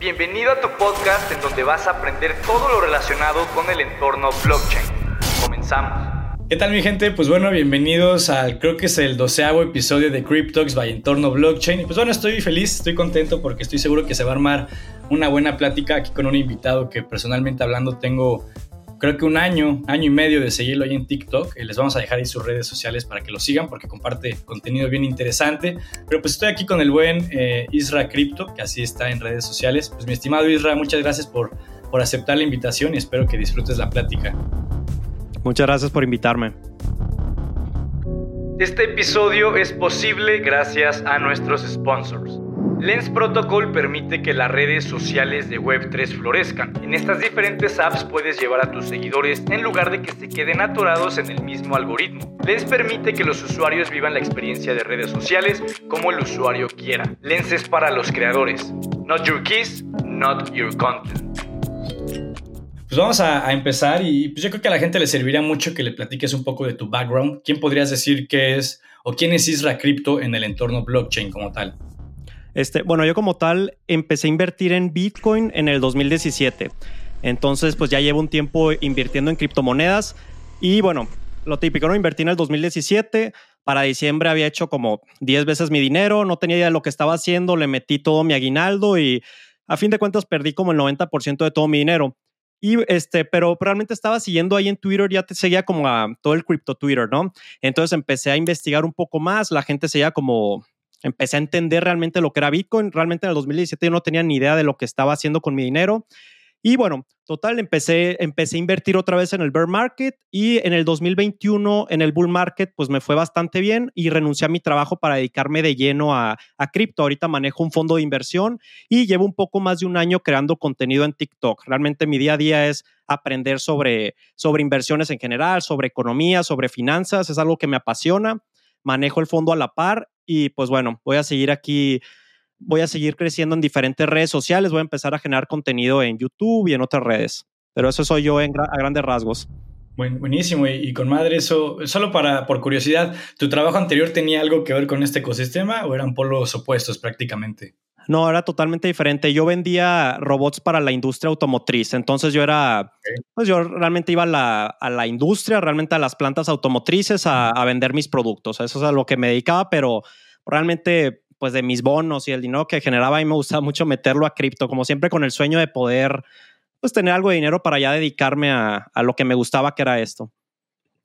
Bienvenido a tu podcast en donde vas a aprender todo lo relacionado con el entorno blockchain. Comenzamos. ¿Qué tal mi gente? Pues bueno, bienvenidos al creo que es el doceavo episodio de Cryptox by Entorno Blockchain. Y pues bueno, estoy feliz, estoy contento porque estoy seguro que se va a armar una buena plática aquí con un invitado que personalmente hablando tengo creo que un año, año y medio de seguirlo ahí en TikTok. Eh, les vamos a dejar ahí sus redes sociales para que lo sigan porque comparte contenido bien interesante. Pero pues estoy aquí con el buen eh, Isra Crypto, que así está en redes sociales. Pues mi estimado Isra, muchas gracias por, por aceptar la invitación y espero que disfrutes la plática. Muchas gracias por invitarme. Este episodio es posible gracias a nuestros sponsors. Lens Protocol permite que las redes sociales de Web3 florezcan. En estas diferentes apps puedes llevar a tus seguidores en lugar de que se queden atorados en el mismo algoritmo. Lens permite que los usuarios vivan la experiencia de redes sociales como el usuario quiera. Lens es para los creadores. Not your keys, not your content. Pues vamos a, empezar y pues yo creo que a la gente le serviría mucho que le platiques un poco de tu background. ¿Quién podrías decir que es o quién es Isra Crypto en el entorno blockchain como tal? Este, bueno, yo como tal empecé a invertir en Bitcoin en el 2017. Entonces, pues ya llevo un tiempo invirtiendo en criptomonedas. Y bueno, lo típico, ¿no? Invertí en el 2017. Para diciembre había hecho como 10 veces mi dinero. No tenía idea de lo que estaba haciendo. Le metí todo mi aguinaldo y a fin de cuentas perdí como el 90% de todo mi dinero. Y este, pero realmente estaba siguiendo ahí en Twitter, ya te seguía como a todo el cripto Twitter, ¿no? Entonces empecé a investigar un poco más, la gente seguía como empecé a entender realmente lo que era Bitcoin. Realmente en el 2017 yo no tenía ni idea de lo que estaba haciendo con mi dinero. Y bueno, total, empecé, empecé a invertir otra vez en el bear market y en el 2021 en el bull market pues me fue bastante bien y renuncié a mi trabajo para dedicarme de lleno a, a cripto. Ahorita manejo un fondo de inversión y llevo un poco más de un año creando contenido en TikTok. Realmente mi día a día es aprender sobre, sobre inversiones en general, sobre economía, sobre finanzas. Es algo que me apasiona. Manejo el fondo a la par y pues bueno, voy a seguir aquí, voy a seguir creciendo en diferentes redes sociales, voy a empezar a generar contenido en YouTube y en otras redes. Pero eso soy yo en, a grandes rasgos. buenísimo, y, con madre, eso, solo para, por curiosidad, ¿tu trabajo anterior tenía algo que ver con este ecosistema o eran polos opuestos prácticamente? No, era totalmente diferente. Yo vendía robots para la industria automotriz. Entonces yo era, pues yo realmente iba a la, a la, industria, realmente a las plantas automotrices a, a, vender mis productos. Eso es a lo que me dedicaba, pero realmente pues de mis bonos y el dinero que generaba, a mí me gustaba mucho meterlo a cripto, como siempre con el sueño de poder pues tener algo de dinero para ya dedicarme a, a lo que me gustaba, que era esto.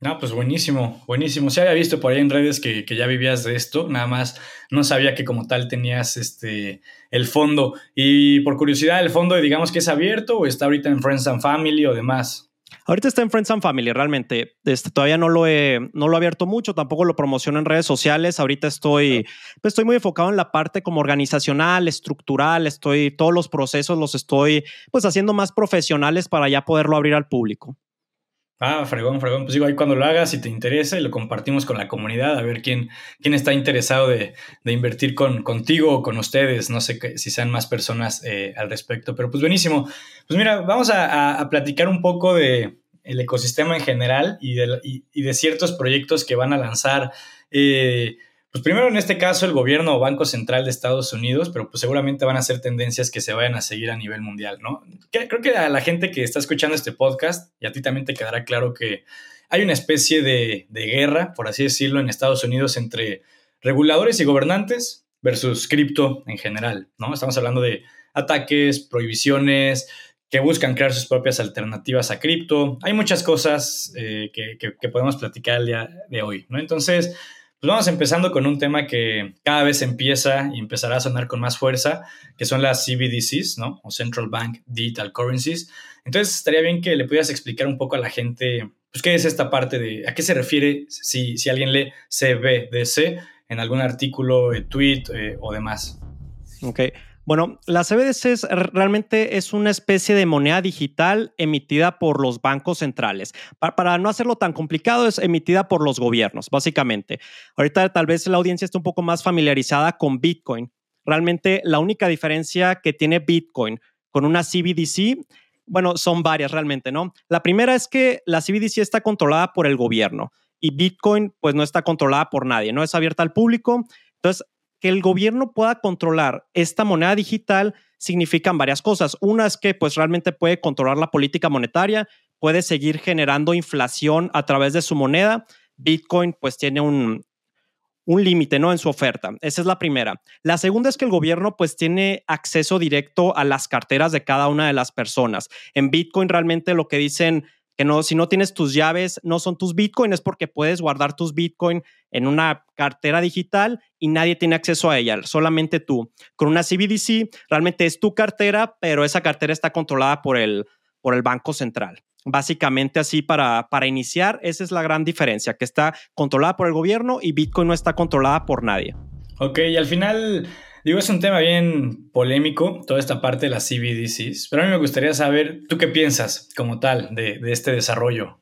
No, pues buenísimo, buenísimo. Se había visto por ahí en redes que, que, ya vivías de esto, nada más no sabía que como tal tenías este el fondo. Y por curiosidad, ¿el fondo digamos que es abierto o está ahorita en Friends and Family o demás? Ahorita está en Friends and Family, realmente. Este, todavía no lo, he, no lo he abierto mucho, tampoco lo promociono en redes sociales. Ahorita estoy, pues estoy muy enfocado en la parte como organizacional, estructural. Estoy, todos los procesos los estoy pues haciendo más profesionales para ya poderlo abrir al público. Ah, fregón, fregón. Pues digo, ahí cuando lo hagas, si te interesa, y lo compartimos con la comunidad, a ver quién, quién está interesado de, de invertir con, contigo o con ustedes. No sé si sean más personas eh, al respecto, pero pues buenísimo. Pues mira, vamos a, a, platicar un poco de el ecosistema en general y de, y de ciertos proyectos que van a lanzar. Eh, pues primero en este caso el gobierno o Banco Central de Estados Unidos, pero pues seguramente van a ser tendencias que se vayan a seguir a nivel mundial, ¿no? Creo que a la gente que está escuchando este podcast y a ti también te quedará claro que hay una especie de, de guerra, por así decirlo, en Estados Unidos entre reguladores y gobernantes versus cripto en general, ¿no? Estamos hablando de ataques, prohibiciones, que buscan crear sus propias alternativas a cripto. Hay muchas cosas eh, que, que, que, podemos platicar el día de hoy, ¿no? Entonces, pues vamos empezando con un tema que cada vez empieza y empezará a sonar con más fuerza, que son las CBDCs, ¿no? O Central Bank Digital Currencies. Entonces, estaría bien que le pudieras explicar un poco a la gente, pues, qué es esta parte de, a qué se refiere si, si alguien lee CBDC en algún artículo, eh, tweet eh, o demás. Ok. Bueno, la CBDC realmente es una especie de moneda digital emitida por los bancos centrales. Para, no hacerlo tan complicado, es emitida por los gobiernos, básicamente. Ahorita tal vez la audiencia está un poco más familiarizada con Bitcoin. Realmente la única diferencia que tiene Bitcoin con una CBDC, bueno, son varias realmente, ¿no? La primera es que la CBDC está controlada por el gobierno y Bitcoin pues no está controlada por nadie, no es abierta al público. Entonces, que el gobierno pueda controlar esta moneda digital significan varias cosas. Una es que pues realmente puede controlar la política monetaria, puede seguir generando inflación a través de su moneda. Bitcoin pues tiene un, un límite ¿no? en su oferta. Esa es la primera. La segunda es que el gobierno pues tiene acceso directo a las carteras de cada una de las personas. En Bitcoin realmente lo que dicen que no, si no tienes tus llaves, no son tus Bitcoin, es porque puedes guardar tus Bitcoin en una cartera digital y nadie tiene acceso a ella, solamente tú. Con una CBDC realmente es tu cartera, pero esa cartera está controlada por el, por el Banco Central. Básicamente así para, para iniciar, esa es la gran diferencia, que está controlada por el gobierno y Bitcoin no está controlada por nadie. Ok, y al final, digo, es un tema bien polémico, toda esta parte de las CBDCs, pero a mí me gustaría saber, ¿tú qué piensas como tal de, de este desarrollo?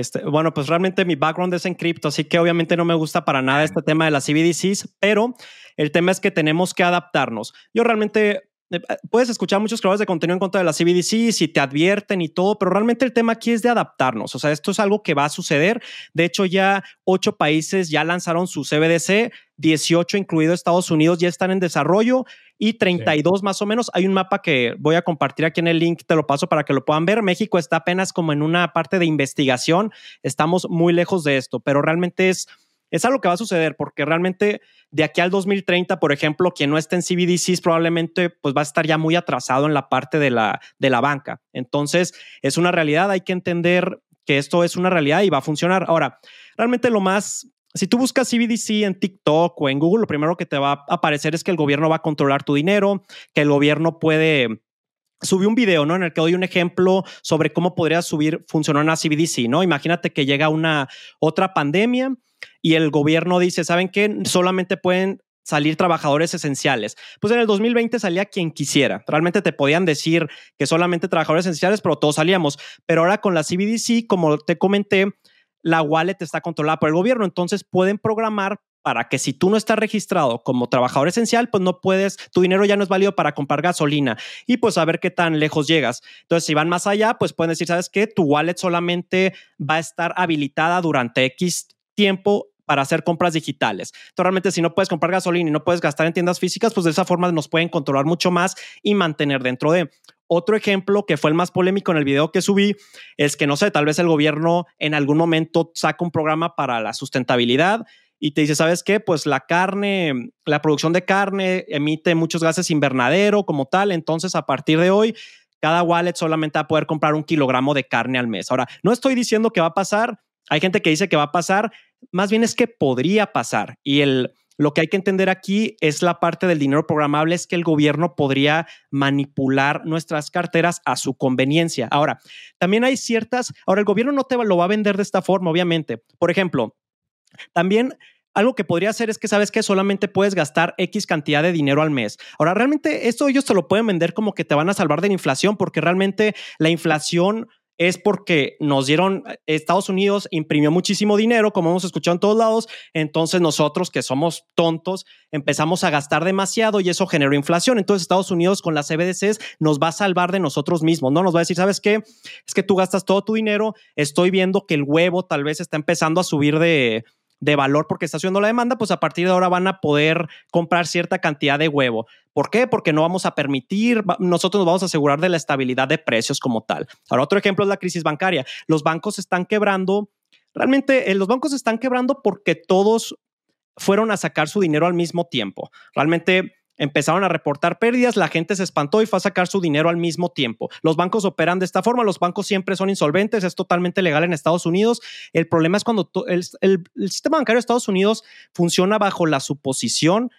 Este, bueno, pues realmente mi background es en cripto, así que obviamente no me gusta para nada este tema de las CBDCs, pero el tema es que tenemos que adaptarnos. Yo realmente eh, puedes escuchar muchos creadores de contenido en contra de la CBDC si te advierten y todo, pero realmente el tema aquí es de adaptarnos. O sea, esto es algo que va a suceder. De hecho, ya ocho países ya lanzaron su CBDC, 18 incluido Estados Unidos ya están en desarrollo y 32 más o menos. Hay un mapa que voy a compartir aquí en el link, te lo paso para que lo puedan ver. México está apenas como en una parte de investigación. Estamos muy lejos de esto, pero realmente es es algo que va a suceder porque realmente de aquí al 2030, por ejemplo, quien no esté en CBDCs probablemente pues va a estar ya muy atrasado en la parte de la, de la banca. Entonces, es una realidad, hay que entender que esto es una realidad y va a funcionar. Ahora, realmente lo más si tú buscas CBDC en TikTok o en Google, lo primero que te va a aparecer es que el gobierno va a controlar tu dinero, que el gobierno puede subí un video, ¿no? En el que doy un ejemplo sobre cómo podría subir, funcionar una CBDC, ¿no? Imagínate que llega una otra pandemia y el gobierno dice, ¿saben qué? Solamente pueden salir trabajadores esenciales. Pues en el 2020 salía quien quisiera. Realmente te podían decir que solamente trabajadores esenciales, pero todos salíamos. Pero ahora con la CBDC, como te comenté, la wallet está controlada por el gobierno, entonces pueden programar para que si tú no estás registrado como trabajador esencial, pues no puedes, tu dinero ya no es válido para comprar gasolina y pues a ver qué tan lejos llegas. Entonces, si van más allá, pues pueden decir, ¿sabes qué? Tu wallet solamente va a estar habilitada durante X tiempo para hacer compras digitales. Entonces, realmente, si no puedes comprar gasolina y no puedes gastar en tiendas físicas, pues de esa forma nos pueden controlar mucho más y mantener dentro de. Otro ejemplo que fue el más polémico en el video que subí es que, no sé, tal vez el gobierno en algún momento saca un programa para la sustentabilidad y te dice, ¿sabes qué? Pues la carne, la producción de carne emite muchos gases invernadero como tal, entonces a partir de hoy cada wallet solamente va a poder comprar un kilogramo de carne al mes. Ahora, no estoy diciendo que va a pasar, hay gente que dice que va a pasar, más bien es que podría pasar. Y el, lo que hay que entender aquí es la parte del dinero programable, es que el gobierno podría manipular nuestras carteras a su conveniencia. Ahora, también hay ciertas, ahora el gobierno no te lo va a vender de esta forma, obviamente. Por ejemplo, también algo que podría hacer es que sabes que solamente puedes gastar X cantidad de dinero al mes. Ahora, realmente esto ellos te lo pueden vender como que te van a salvar de la inflación, porque realmente la inflación es porque nos dieron, Estados Unidos imprimió muchísimo dinero, como hemos escuchado en todos lados, entonces nosotros que somos tontos empezamos a gastar demasiado y eso generó inflación. Entonces Estados Unidos con las CBDCs nos va a salvar de nosotros mismos, ¿no? Nos va a decir, ¿sabes qué? Es que tú gastas todo tu dinero, estoy viendo que el huevo tal vez está empezando a subir de, de valor porque está subiendo la demanda, pues a partir de ahora van a poder comprar cierta cantidad de huevo. ¿Por qué? Porque no vamos a permitir, nosotros nos vamos a asegurar de la estabilidad de precios como tal. Ahora, otro ejemplo es la crisis bancaria. Los bancos están quebrando, realmente eh, los bancos están quebrando porque todos fueron a sacar su dinero al mismo tiempo. Realmente empezaron a reportar pérdidas, la gente se espantó y fue a sacar su dinero al mismo tiempo. Los bancos operan de esta forma, los bancos siempre son insolventes, es totalmente legal en Estados Unidos. El problema es cuando el, el sistema bancario de Estados Unidos funciona bajo la suposición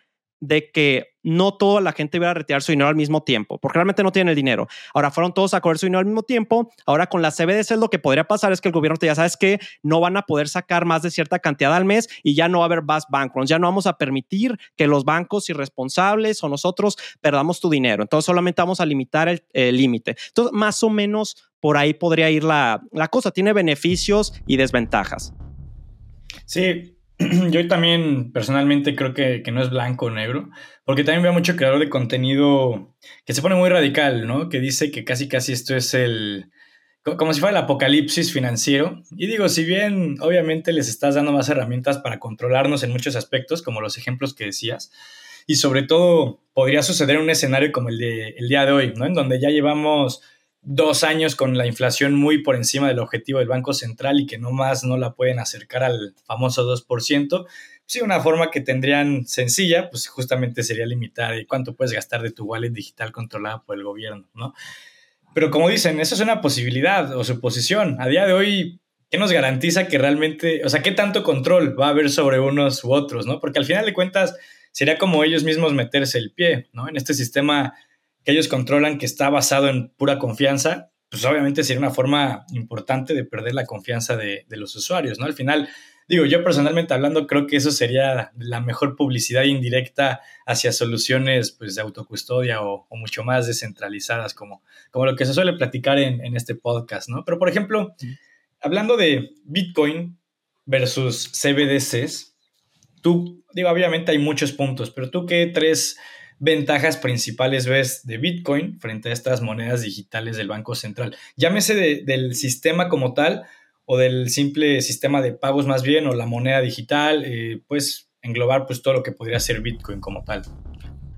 de que no toda la gente iba a retirar su dinero al mismo tiempo, porque realmente no tienen el dinero. Ahora fueron todos a coger su dinero al mismo tiempo. Ahora con la CBDC lo que podría pasar es que el gobierno te ya sabes que no van a poder sacar más de cierta cantidad al mes y ya no va a haber más bancos. Ya no vamos a permitir que los bancos irresponsables o nosotros perdamos tu dinero. Entonces solamente vamos a limitar el límite. Entonces más o menos por ahí podría ir la, la cosa. Tiene beneficios y desventajas. Sí, yo también personalmente creo que, no es blanco o negro, porque también veo mucho creador de contenido que se pone muy radical, ¿no? Que dice que casi casi esto es el, como si fuera el apocalipsis financiero. Y digo, si bien obviamente les estás dando más herramientas para controlarnos en muchos aspectos, como los ejemplos que decías, y sobre todo podría suceder un escenario como el de el día de hoy, ¿no? En donde ya llevamos dos años con la inflación muy por encima del objetivo del Banco Central y que no más no la pueden acercar al famoso 2%. Sí, una forma que tendrían sencilla, pues justamente sería limitar cuánto puedes gastar de tu wallet digital controlada por el gobierno, ¿no? Pero como dicen, eso es una posibilidad o suposición. A día de hoy, ¿qué nos garantiza que realmente, o sea, qué tanto control va a haber sobre unos u otros, ¿no? Porque al final de cuentas sería como ellos mismos meterse el pie, ¿no? En este sistema que ellos controlan, que está basado en pura confianza, pues obviamente sería una forma importante de perder la confianza de, los usuarios, ¿no? Al final, digo, yo personalmente hablando, creo que eso sería la mejor publicidad indirecta hacia soluciones pues, de autocustodia o, mucho más descentralizadas, como, como lo que se suele platicar en, en este podcast, ¿no? Pero, por ejemplo, hablando de Bitcoin versus CBDCs, tú, digo, obviamente hay muchos puntos, pero tú qué tres ventajas principales ves de Bitcoin frente a estas monedas digitales del Banco Central? Llámese del sistema como tal o del simple sistema de pagos más bien o la moneda digital, eh, pues englobar pues todo lo que podría ser Bitcoin como tal.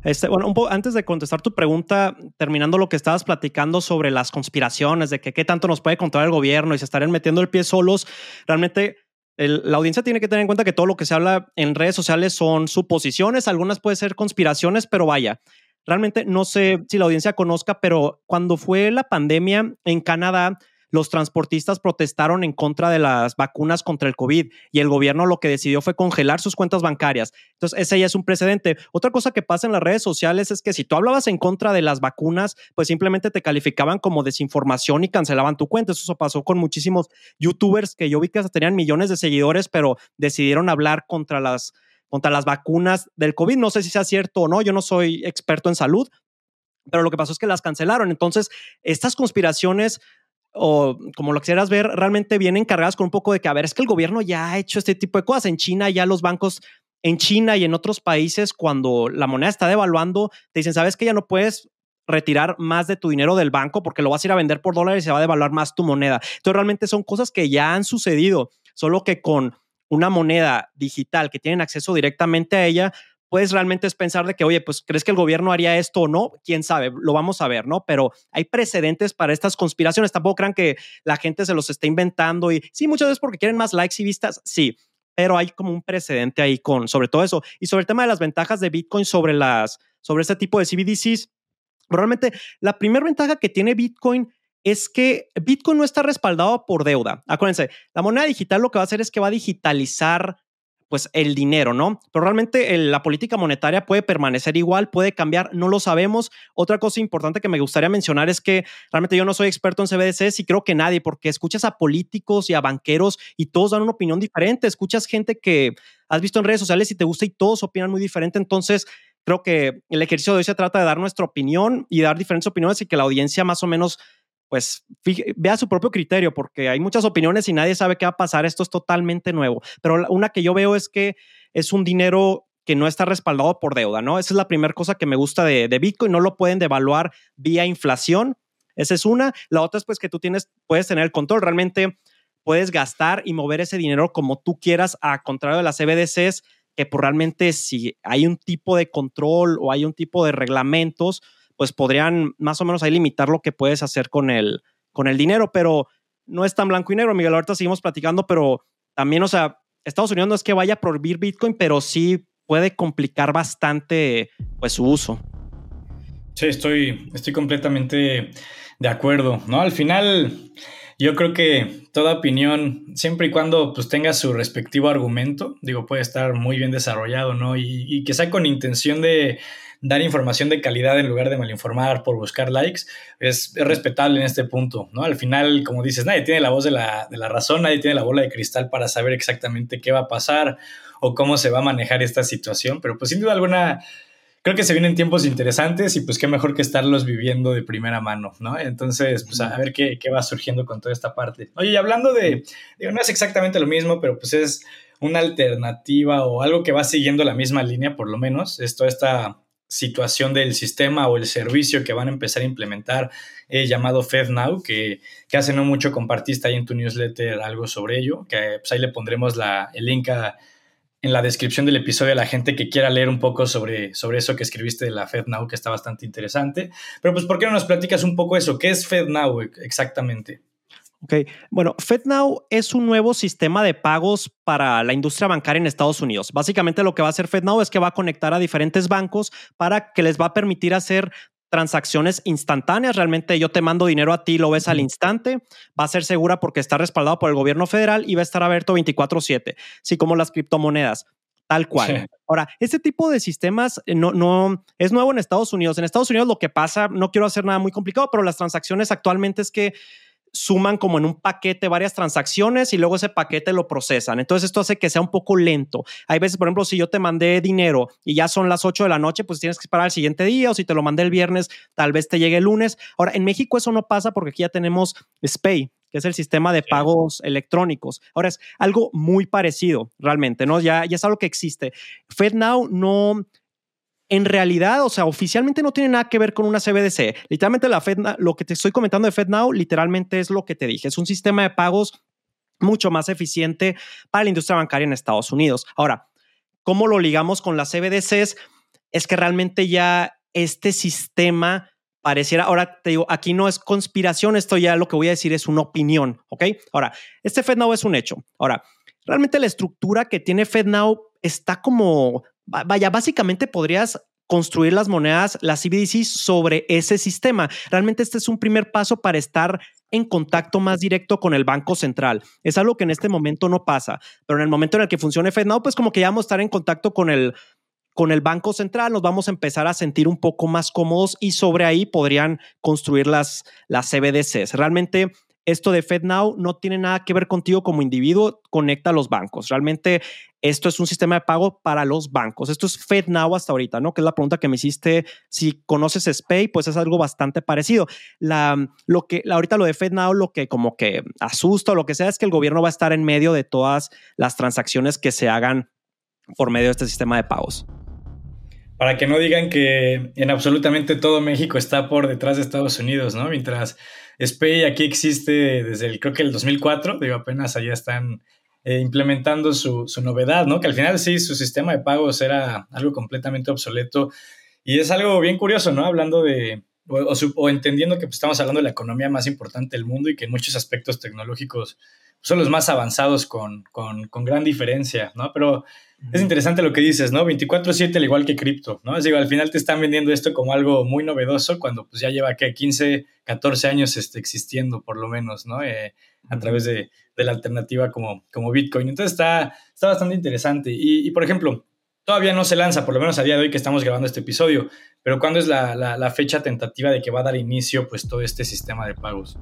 Este, bueno, un antes de contestar tu pregunta, terminando lo que estabas platicando sobre las conspiraciones, de que qué tanto nos puede controlar el gobierno y se estarían metiendo el pie solos, realmente la audiencia tiene que tener en cuenta que todo lo que se habla en redes sociales son suposiciones, algunas pueden ser conspiraciones, pero vaya, realmente no sé si la audiencia conozca, pero cuando fue la pandemia en Canadá, los transportistas protestaron en contra de las vacunas contra el COVID y el gobierno lo que decidió fue congelar sus cuentas bancarias. Entonces, ese ya es un precedente. Otra cosa que pasa en las redes sociales es que si tú hablabas en contra de las vacunas, pues simplemente te calificaban como desinformación y cancelaban tu cuenta. Eso pasó con muchísimos youtubers que yo vi que tenían millones de seguidores, pero decidieron hablar contra las contra las vacunas del COVID. No sé si sea cierto o no, yo no soy experto en salud, pero lo que pasó es que las cancelaron. Entonces, estas conspiraciones o como lo quisieras ver, realmente vienen cargadas con un poco de que, a ver, es que el gobierno ya ha hecho este tipo de cosas. En China ya los bancos, en China y en otros países, cuando la moneda está devaluando, te dicen, sabes que ya no puedes retirar más de tu dinero del banco porque lo vas a ir a vender por dólares y se va a devaluar más tu moneda. Entonces realmente son cosas que ya han sucedido, solo que con una moneda digital que tienen acceso directamente a ella, puedes realmente es pensar de que, oye, pues crees que el gobierno haría esto o no, quién sabe, lo vamos a ver, ¿no? Pero hay precedentes para estas conspiraciones, tampoco crean que la gente se los está inventando y sí, muchas veces porque quieren más likes y vistas, sí, pero hay como un precedente ahí con sobre todo eso y sobre el tema de las ventajas de Bitcoin sobre las sobre este tipo de CBDCs. Realmente la primera ventaja que tiene Bitcoin es que Bitcoin no está respaldado por deuda. Acuérdense, la moneda digital lo que va a hacer es que va a digitalizar pues el dinero, ¿no? Pero realmente la política monetaria puede permanecer igual, puede cambiar, no lo sabemos. Otra cosa importante que me gustaría mencionar es que realmente yo no soy experto en CBDCs y creo que nadie, porque escuchas a políticos y a banqueros y todos dan una opinión diferente, escuchas gente que has visto en redes sociales y te gusta y todos opinan muy diferente, entonces creo que el ejercicio de hoy se trata de dar nuestra opinión y dar diferentes opiniones y que la audiencia más o menos pues vea su propio criterio, porque hay muchas opiniones y nadie sabe qué va a pasar. Esto es totalmente nuevo. Pero una que yo veo es que es un dinero que no está respaldado por deuda, ¿no? Esa es la primera cosa que me gusta de, de, Bitcoin. No lo pueden devaluar vía inflación. Esa es una. La otra es pues que tú tienes, puedes tener el control. Realmente puedes gastar y mover ese dinero como tú quieras, a contrario de las CBDCs, que pues realmente si hay un tipo de control o hay un tipo de reglamentos, pues podrían más o menos ahí limitar lo que puedes hacer con el, con el dinero, pero no es tan blanco y negro, Miguel. Ahorita seguimos platicando, pero también, o sea, Estados Unidos no es que vaya a prohibir Bitcoin, pero sí puede complicar bastante pues su uso. Sí, estoy, estoy completamente de acuerdo, ¿no? Al final, yo creo que toda opinión, siempre y cuando pues tenga su respectivo argumento, digo, puede estar muy bien desarrollado, ¿no? Y, y que sea con intención de, dar información de calidad en lugar de malinformar por buscar likes, es, respetable en este punto, ¿no? Al final, como dices, nadie tiene la voz de la, de la razón, nadie tiene la bola de cristal para saber exactamente qué va a pasar o cómo se va a manejar esta situación, pero pues sin duda alguna creo que se vienen tiempos interesantes y pues qué mejor que estarlos viviendo de primera mano, ¿no? Entonces, pues a ver qué, qué va surgiendo con toda esta parte. Oye, y hablando de, digo, no es exactamente lo mismo, pero pues es una alternativa o algo que va siguiendo la misma línea, por lo menos, es toda esta situación del sistema o el servicio que van a empezar a implementar eh, llamado FedNow, que, que hace no mucho compartiste ahí en tu newsletter algo sobre ello, que pues ahí le pondremos el link en la descripción del episodio a la gente que quiera leer un poco sobre, sobre eso que escribiste de la FedNow, que está bastante interesante. Pero pues, ¿por qué no nos platicas un poco eso? ¿Qué es FedNow exactamente? Ok, bueno, FedNow es un nuevo sistema de pagos para la industria bancaria en Estados Unidos. Básicamente lo que va a hacer FedNow es que va a conectar a diferentes bancos para que les va a permitir hacer transacciones instantáneas. Realmente yo te mando dinero a ti, lo ves al instante. Va a ser segura porque está respaldado por el gobierno federal y va a estar abierto 24/7, así como las criptomonedas. Tal cual. Ahora, este tipo de sistemas eh, no, no es nuevo en Estados Unidos. En Estados Unidos lo que pasa, no quiero hacer nada muy complicado, pero las transacciones actualmente es que suman como en un paquete varias transacciones y luego ese paquete lo procesan. Entonces esto hace que sea un poco lento. Hay veces, por ejemplo, si yo te mandé dinero y ya son las 8 de la noche, pues tienes que esperar al siguiente día o si te lo mandé el viernes, tal vez te llegue el lunes. Ahora, en México eso no pasa porque aquí ya tenemos SPAY, que es el sistema de pagos electrónicos. Ahora es algo muy parecido realmente, ¿no? Ya, ya es algo que existe. FedNow no en realidad, o sea, oficialmente no tiene nada que ver con una CBDC. Literalmente la Fed, lo que te estoy comentando de FedNow, literalmente es lo que te dije. Es un sistema de pagos mucho más eficiente para la industria bancaria en Estados Unidos. Ahora, ¿cómo lo ligamos con las CBDCs? Es que realmente ya este sistema pareciera, ahora te digo, aquí no es conspiración, esto ya lo que voy a decir es una opinión, ¿ok? Ahora, este FedNow es un hecho. Ahora, realmente la estructura que tiene FedNow está como Vaya, básicamente podrías construir las monedas, las CBDC sobre ese sistema. Realmente este es un primer paso para estar en contacto más directo con el Banco Central. Es algo que en este momento no pasa, pero en el momento en el que funcione FedNow, pues como que ya vamos a estar en contacto con el, con el Banco Central, nos vamos a empezar a sentir un poco más cómodos y sobre ahí podrían construir las, las CBDCs. Realmente esto de FedNow no tiene nada que ver contigo como individuo, conecta a los bancos. Realmente esto es un sistema de pago para los bancos. Esto es FedNow hasta ahorita, ¿no? Que es la pregunta que me hiciste. Si conoces SPAY, pues es algo bastante parecido. Lo que, ahorita lo de FedNow, lo que como que asusta o lo que sea es que el gobierno va a estar en medio de todas las transacciones que se hagan por medio de este sistema de pagos para que no digan que en absolutamente todo México está por detrás de Estados Unidos, ¿no? Mientras SPAY aquí existe desde el, creo que el 2004, digo, apenas allá están eh, implementando su, novedad, ¿no? Que al final sí, su sistema de pagos era algo completamente obsoleto y es algo bien curioso, ¿no? Hablando de, o, entendiendo que pues, estamos hablando de la economía más importante del mundo y que en muchos aspectos tecnológicos son los más avanzados con, con, con gran diferencia, ¿no? Pero es interesante lo que dices, ¿no? 24/7 al igual que cripto, ¿no? Es digo, al final te están vendiendo esto como algo muy novedoso cuando pues ya lleva que 15, 14 años este, existiendo por lo menos, ¿no? Eh, a través de, de, la alternativa como, como Bitcoin. Entonces está, está bastante interesante. Y, y, por ejemplo, todavía no se lanza, por lo menos a día de hoy que estamos grabando este episodio, pero ¿cuándo es la, fecha tentativa de que va a dar inicio pues todo este sistema de pagos?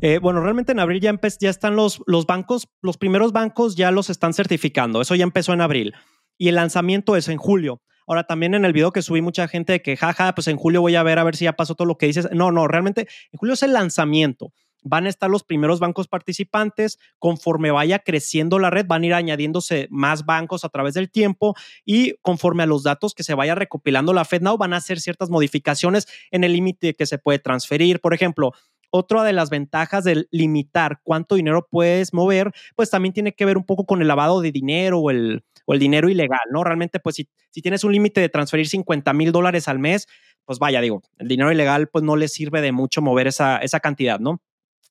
Eh, bueno, realmente en abril ya, ya están los, bancos, los primeros bancos ya los están certificando. Eso ya empezó en abril. Y el lanzamiento es en julio. Ahora, también en el video que subí, mucha gente que, jaja, pues en julio voy a ver a ver si ya pasó todo lo que dices. No, no, realmente en julio es el lanzamiento. Van a estar los primeros bancos participantes. Conforme vaya creciendo la red, van a ir añadiéndose más bancos a través del tiempo y conforme a los datos que se vaya recopilando la FedNow, van a hacer ciertas modificaciones en el límite que se puede transferir. Por ejemplo, otra de las ventajas de limitar cuánto dinero puedes mover, pues también tiene que ver un poco con el lavado de dinero o el, o el dinero ilegal, ¿no? Realmente, pues si, si tienes un límite de transferir 50 mil dólares al mes, pues vaya, digo, el dinero ilegal pues no le sirve de mucho mover esa, esa cantidad, ¿no?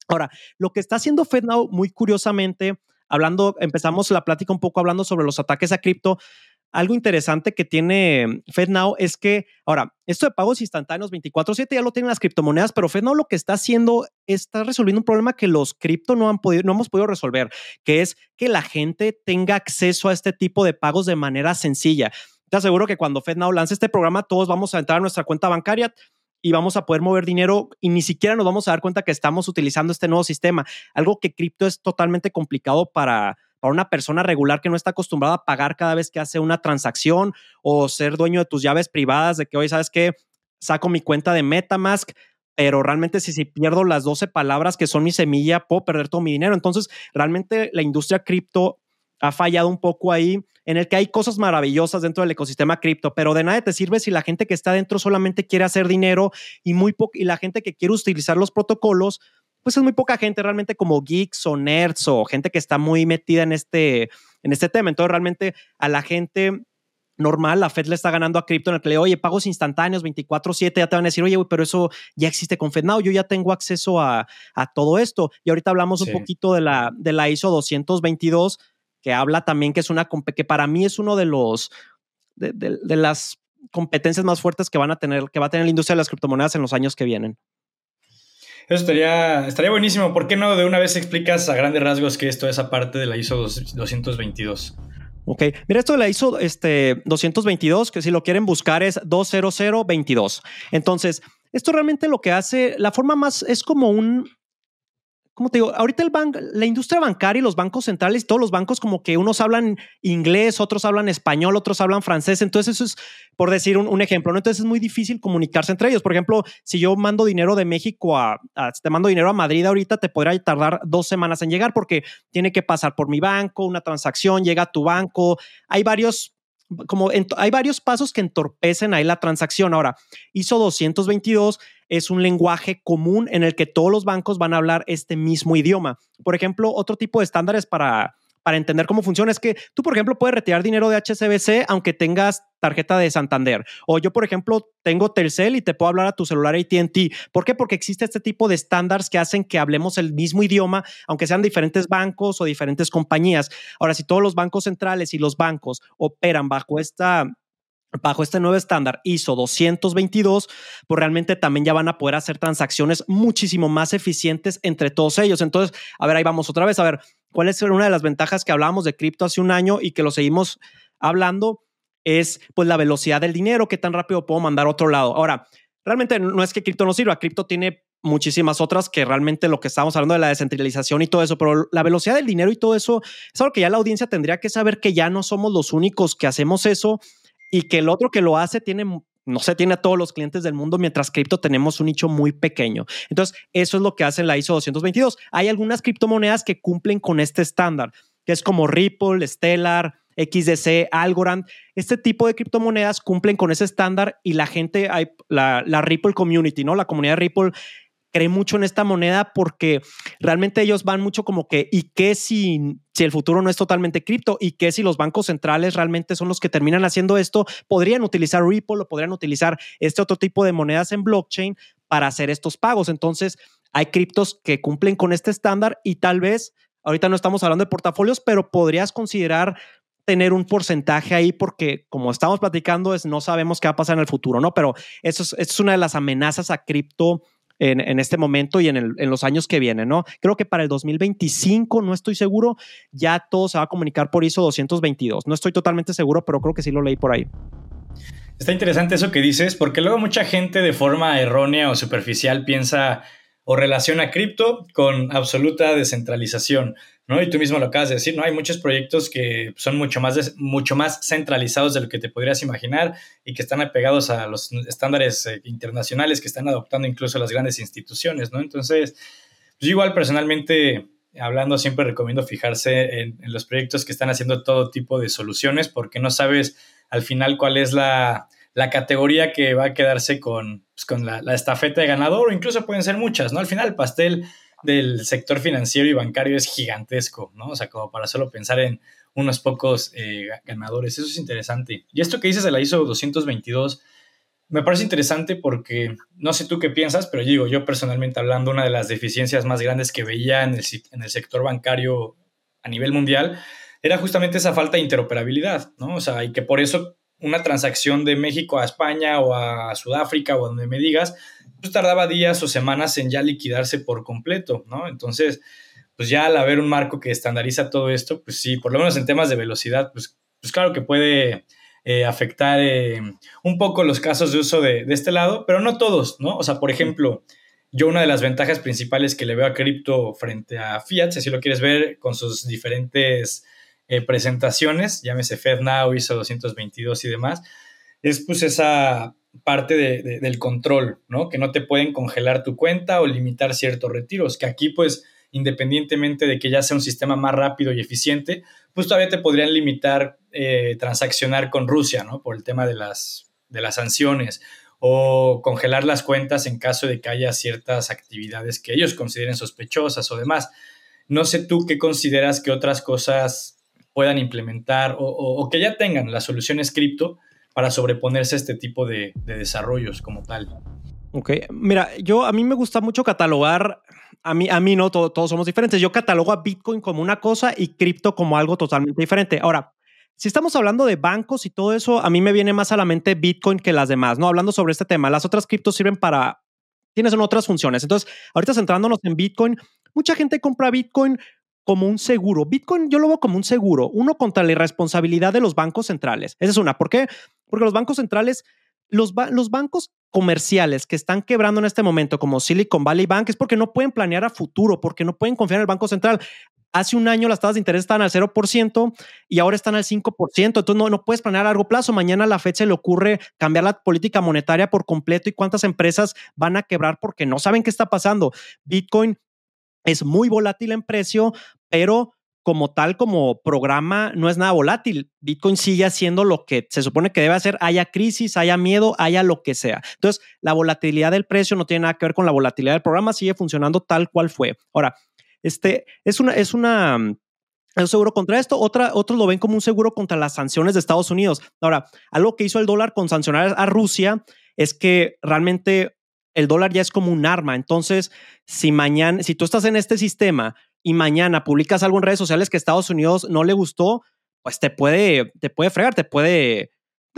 Ahora, lo que está haciendo FedNow muy curiosamente, hablando, empezamos la plática un poco hablando sobre los ataques a cripto, algo interesante que tiene FedNow es que, ahora, esto de pagos instantáneos 24/7 ya lo tienen las criptomonedas, pero FedNow lo que está haciendo está resolviendo un problema que los cripto no han podido, no hemos podido resolver, que es que la gente tenga acceso a este tipo de pagos de manera sencilla. Te aseguro que cuando FedNow lance este programa, todos vamos a entrar a nuestra cuenta bancaria y vamos a poder mover dinero y ni siquiera nos vamos a dar cuenta que estamos utilizando este nuevo sistema. Algo que cripto es totalmente complicado para, para una persona regular que no está acostumbrada a pagar cada vez que hace una transacción o ser dueño de tus llaves privadas, de que hoy sabes que saco mi cuenta de Metamask, pero realmente si, si pierdo las 12 palabras que son mi semilla, puedo perder todo mi dinero. Entonces, realmente la industria cripto ha fallado un poco ahí, en el que hay cosas maravillosas dentro del ecosistema cripto, pero de nada te sirve si la gente que está dentro solamente quiere hacer dinero y muy y la gente que quiere utilizar los protocolos pues es muy poca gente realmente como geeks o nerds o gente que está muy metida en este, en este tema. Entonces realmente a la gente normal, la Fed le está ganando a cripto en el que le oye, pagos instantáneos 24/7, ya te van a decir, oye, pero eso ya existe con FedNow, yo ya tengo acceso a, todo esto. Y ahorita hablamos un poquito de la, de la ISO 222, que habla también que es una, que para mí es uno de los, de, de las competencias más fuertes que van a tener, que va a tener la industria de las criptomonedas en los años que vienen. Eso estaría, estaría buenísimo. ¿Por qué no de una vez explicas a grandes rasgos que esto es aparte de la ISO 222? Ok, mira, esto de la ISO este, 222, que si lo quieren buscar es 20022. Entonces, esto realmente lo que hace, la forma más es como un, como te digo, ahorita el banco, la industria bancaria y los bancos centrales, todos los bancos como que unos hablan inglés, otros hablan español, otros hablan francés. Entonces eso es, por decir un, ejemplo, ¿no? Entonces es muy difícil comunicarse entre ellos. Por ejemplo, si yo mando dinero de México a, te mando dinero a Madrid ahorita, te podría tardar dos semanas en llegar porque tiene que pasar por mi banco, una transacción, llega a tu banco. Hay varios como hay varios pasos que entorpecen ahí la transacción. Ahora, ISO 222 es un lenguaje común en el que todos los bancos van a hablar este mismo idioma. Por ejemplo, otro tipo de estándares para para entender cómo funciona es que tú, por ejemplo, puedes retirar dinero de HSBC aunque tengas tarjeta de Santander. O yo, por ejemplo, tengo Telcel y te puedo hablar a tu celular ATT. ¿Por qué? Porque existe este tipo de estándares que hacen que hablemos el mismo idioma, aunque sean diferentes bancos o diferentes compañías. Ahora, si todos los bancos centrales y los bancos operan bajo esta bajo este nuevo estándar ISO 222, pues realmente también ya van a poder hacer transacciones muchísimo más eficientes entre todos ellos. Entonces, a ver, ahí vamos otra vez. A ver, ¿cuál es una de las ventajas que hablábamos de cripto hace un año y que lo seguimos hablando? Es pues la velocidad del dinero, qué tan rápido puedo mandar a otro lado. Ahora, realmente no es que cripto no sirva, cripto tiene muchísimas otras que realmente lo que estamos hablando de la descentralización y todo eso, pero la velocidad del dinero y todo eso es algo que ya la audiencia tendría que saber que ya no somos los únicos que hacemos eso y que el otro que lo hace tiene no se tiene a todos los clientes del mundo, mientras cripto tenemos un nicho muy pequeño. Entonces, eso es lo que hace la ISO 222. Hay algunas criptomonedas que cumplen con este estándar, que es como Ripple, Stellar, XDC, Algorand. Este tipo de criptomonedas cumplen con ese estándar y la gente, la, la Ripple Community, ¿no? La comunidad de Ripple cree mucho en esta moneda porque realmente ellos van mucho como que, ¿y qué si, si el futuro no es totalmente cripto? ¿Y qué si los bancos centrales realmente son los que terminan haciendo esto? Podrían utilizar Ripple o podrían utilizar este otro tipo de monedas en blockchain para hacer estos pagos. Entonces, hay criptos que cumplen con este estándar y tal vez, ahorita no estamos hablando de portafolios, pero podrías considerar tener un porcentaje ahí porque como estamos platicando es no sabemos qué va a pasar en el futuro, ¿no? Pero eso es, eso es una de las amenazas a cripto en, este momento y en, los años que vienen, ¿no? Creo que para el 2025, no estoy seguro, ya todo se va a comunicar por ISO 222. No estoy totalmente seguro, pero creo que sí lo leí por ahí. Está interesante eso que dices, porque luego mucha gente de forma errónea o superficial piensa o relaciona cripto con absoluta descentralización. ¿no? Y tú mismo lo acabas de decir, ¿no? Hay muchos proyectos que son mucho más, mucho más centralizados de lo que te podrías imaginar y que están apegados a los estándares eh, internacionales que están adoptando incluso las grandes instituciones, ¿no? Entonces, pues, yo igual personalmente, hablando, siempre recomiendo fijarse en, los proyectos que están haciendo todo tipo de soluciones porque no sabes al final cuál es la, categoría que va a quedarse con, pues, con la, la estafeta de ganador o incluso pueden ser muchas, ¿no? Al final el pastel del sector financiero y bancario es gigantesco, ¿no? O sea, como para solo pensar en unos pocos eh, ganadores. Eso es interesante. Y esto que dices de la ISO 222 me parece interesante porque no sé tú qué piensas, pero digo, yo personalmente hablando, una de las deficiencias más grandes que veía en el, en el sector bancario a nivel mundial era justamente esa falta de interoperabilidad, ¿no? O sea, y que por eso una transacción de México a España o a Sudáfrica o donde me digas, pues tardaba días o semanas en ya liquidarse por completo, ¿no? Entonces, pues ya al haber un marco que estandariza todo esto, pues sí, por lo menos en temas de velocidad, pues, pues claro que puede eh, afectar eh, un poco los casos de uso de, este lado, pero no todos, ¿no? O sea, por ejemplo, yo una de las ventajas principales que le veo a cripto frente a fiat, si así lo quieres ver con sus diferentes eh, presentaciones, llámese FedNow, ISO 222 y demás, es pues esa parte del control, ¿no? Que no te pueden congelar tu cuenta o limitar ciertos retiros, que aquí pues independientemente de que ya sea un sistema más rápido y eficiente, pues todavía te podrían limitar eh, transaccionar con Rusia, ¿no? Por el tema de las, de las sanciones o congelar las cuentas en caso de que haya ciertas actividades que ellos consideren sospechosas o demás. No sé tú qué consideras que otras cosas puedan implementar o, que ya tengan las soluciones cripto para sobreponerse a este tipo de, desarrollos como tal. Ok, mira, yo a mí me gusta mucho catalogar, a mí, a mí no, todos somos diferentes. Yo catalogo a Bitcoin como una cosa y cripto como algo totalmente diferente. Ahora, si estamos hablando de bancos y todo eso, a mí me viene más a la mente Bitcoin que las demás, ¿no? Hablando sobre este tema, las otras criptos sirven para, tienes otras funciones. Entonces, ahorita centrándonos en Bitcoin, mucha gente compra Bitcoin como un seguro. Bitcoin yo lo veo como un seguro, uno contra la irresponsabilidad de los bancos centrales. Esa es una. ¿Por qué? Porque los bancos centrales, los, los bancos comerciales que están quebrando en este momento, como Silicon Valley Bank, es porque no pueden planear a futuro, porque no pueden confiar en el Banco Central. Hace un año las tasas de interés estaban al 0% y ahora están al 5%. Entonces no, no puedes planear a largo plazo. Mañana a la fecha le ocurre cambiar la política monetaria por completo y cuántas empresas van a quebrar porque no saben qué está pasando. Bitcoin es muy volátil en precio, pero como tal, como programa, no es nada volátil. Bitcoin sigue haciendo lo que se supone que debe hacer, haya crisis, haya miedo, haya lo que sea. Entonces, la volatilidad del precio no tiene nada que ver con la volatilidad del programa, sigue funcionando tal cual fue. Ahora, este es una, es una, un seguro contra esto, Otra, otros lo ven como un seguro contra las sanciones de Estados Unidos. Ahora, algo que hizo el dólar con sancionar a Rusia es que realmente el dólar ya es como un arma. Entonces, si mañana, si tú estás en este sistema y mañana publicas algo en redes sociales que Estados Unidos no le gustó, pues te puede, te puede fregar, te puede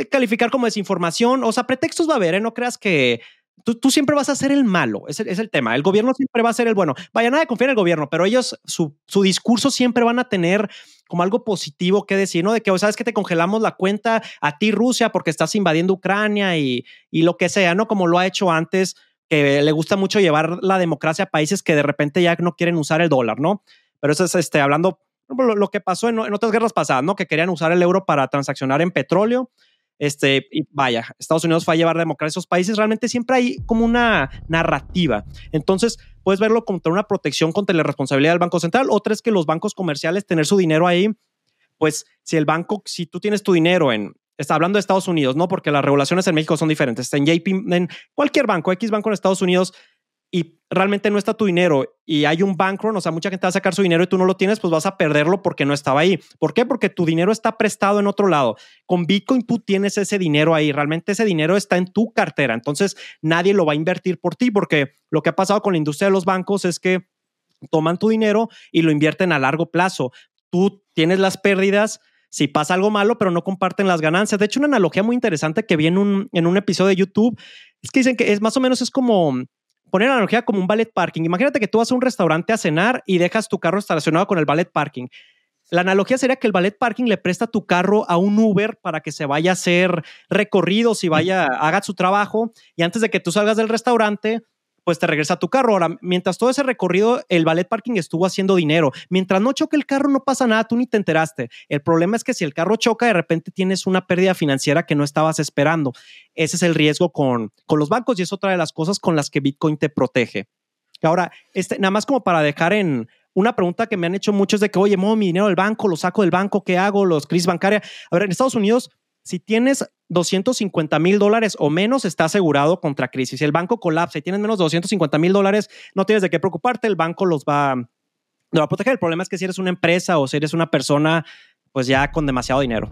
calificar como desinformación. O sea, pretextos va a haber, ¿eh? No creas que Tú, siempre vas a ser el malo, es el, es el, tema. El gobierno siempre va a ser el bueno. Vaya, nada de confiar en el gobierno, pero ellos, su, su, discurso siempre van a tener como algo positivo que decir, ¿no? De que, sabes que te congelamos la cuenta a ti, Rusia, porque estás invadiendo Ucrania y, y lo que sea, ¿no? Como lo ha hecho antes, que le gusta mucho llevar la democracia a países que de repente ya no quieren usar el dólar, ¿no? Pero eso es este, hablando lo, lo que pasó en, en otras guerras pasadas, ¿no? Que querían usar el euro para transaccionar en petróleo este, y vaya, Estados Unidos fue a llevar democracia a esos países, realmente siempre hay como una narrativa. Entonces, puedes verlo como una protección contra la responsabilidad del Banco Central. Otra es que los bancos comerciales, tener su dinero ahí, pues si el banco, si tú tienes tu dinero en, está hablando de Estados Unidos, ¿no? Porque las regulaciones en México son diferentes. En JP, en cualquier banco, X banco en Estados Unidos, y realmente no está tu dinero y hay un bank run, o sea, mucha gente va a sacar su dinero y tú no lo tienes, pues vas a perderlo porque no estaba ahí. ¿Por qué? Porque tu dinero está prestado en otro lado. Con Bitcoin tú tienes ese dinero ahí, realmente ese dinero está en tu cartera, entonces nadie lo va a invertir por ti porque lo que ha pasado con la industria de los bancos es que toman tu dinero y lo invierten a largo plazo. Tú tienes las pérdidas si pasa algo malo, pero no comparten las ganancias. De hecho, una analogía muy interesante que vi en un, en un episodio de YouTube es que dicen que es más o menos es como poner la analogía como un ballet parking. Imagínate que tú vas a un restaurante a cenar y dejas tu carro estacionado con el ballet parking. La analogía sería que el ballet parking le presta tu carro a un Uber para que se vaya a hacer recorridos y vaya, haga su trabajo. Y antes de que tú salgas del restaurante, pues te regresa a tu carro. Ahora, mientras todo ese recorrido, el ballet parking estuvo haciendo dinero. Mientras no choque el carro, no pasa nada, tú ni te enteraste. El problema es que si el carro choca, de repente tienes una pérdida financiera que no estabas esperando. Ese es el riesgo con, con los bancos y es otra de las cosas con las que Bitcoin te protege. Ahora, este, nada más como para dejar en, una pregunta que me han hecho muchos de que, oye, muevo mi dinero del banco, lo saco del banco, ¿qué hago? Los crisis bancarias. A ver, en Estados Unidos si tienes 250 mil dólares o menos, está asegurado contra crisis. Si el banco colapsa y tienes menos de 250 mil dólares, no tienes de qué preocuparte, el banco los va, va a proteger. El problema es que si eres una empresa o si eres una persona, pues ya con demasiado dinero.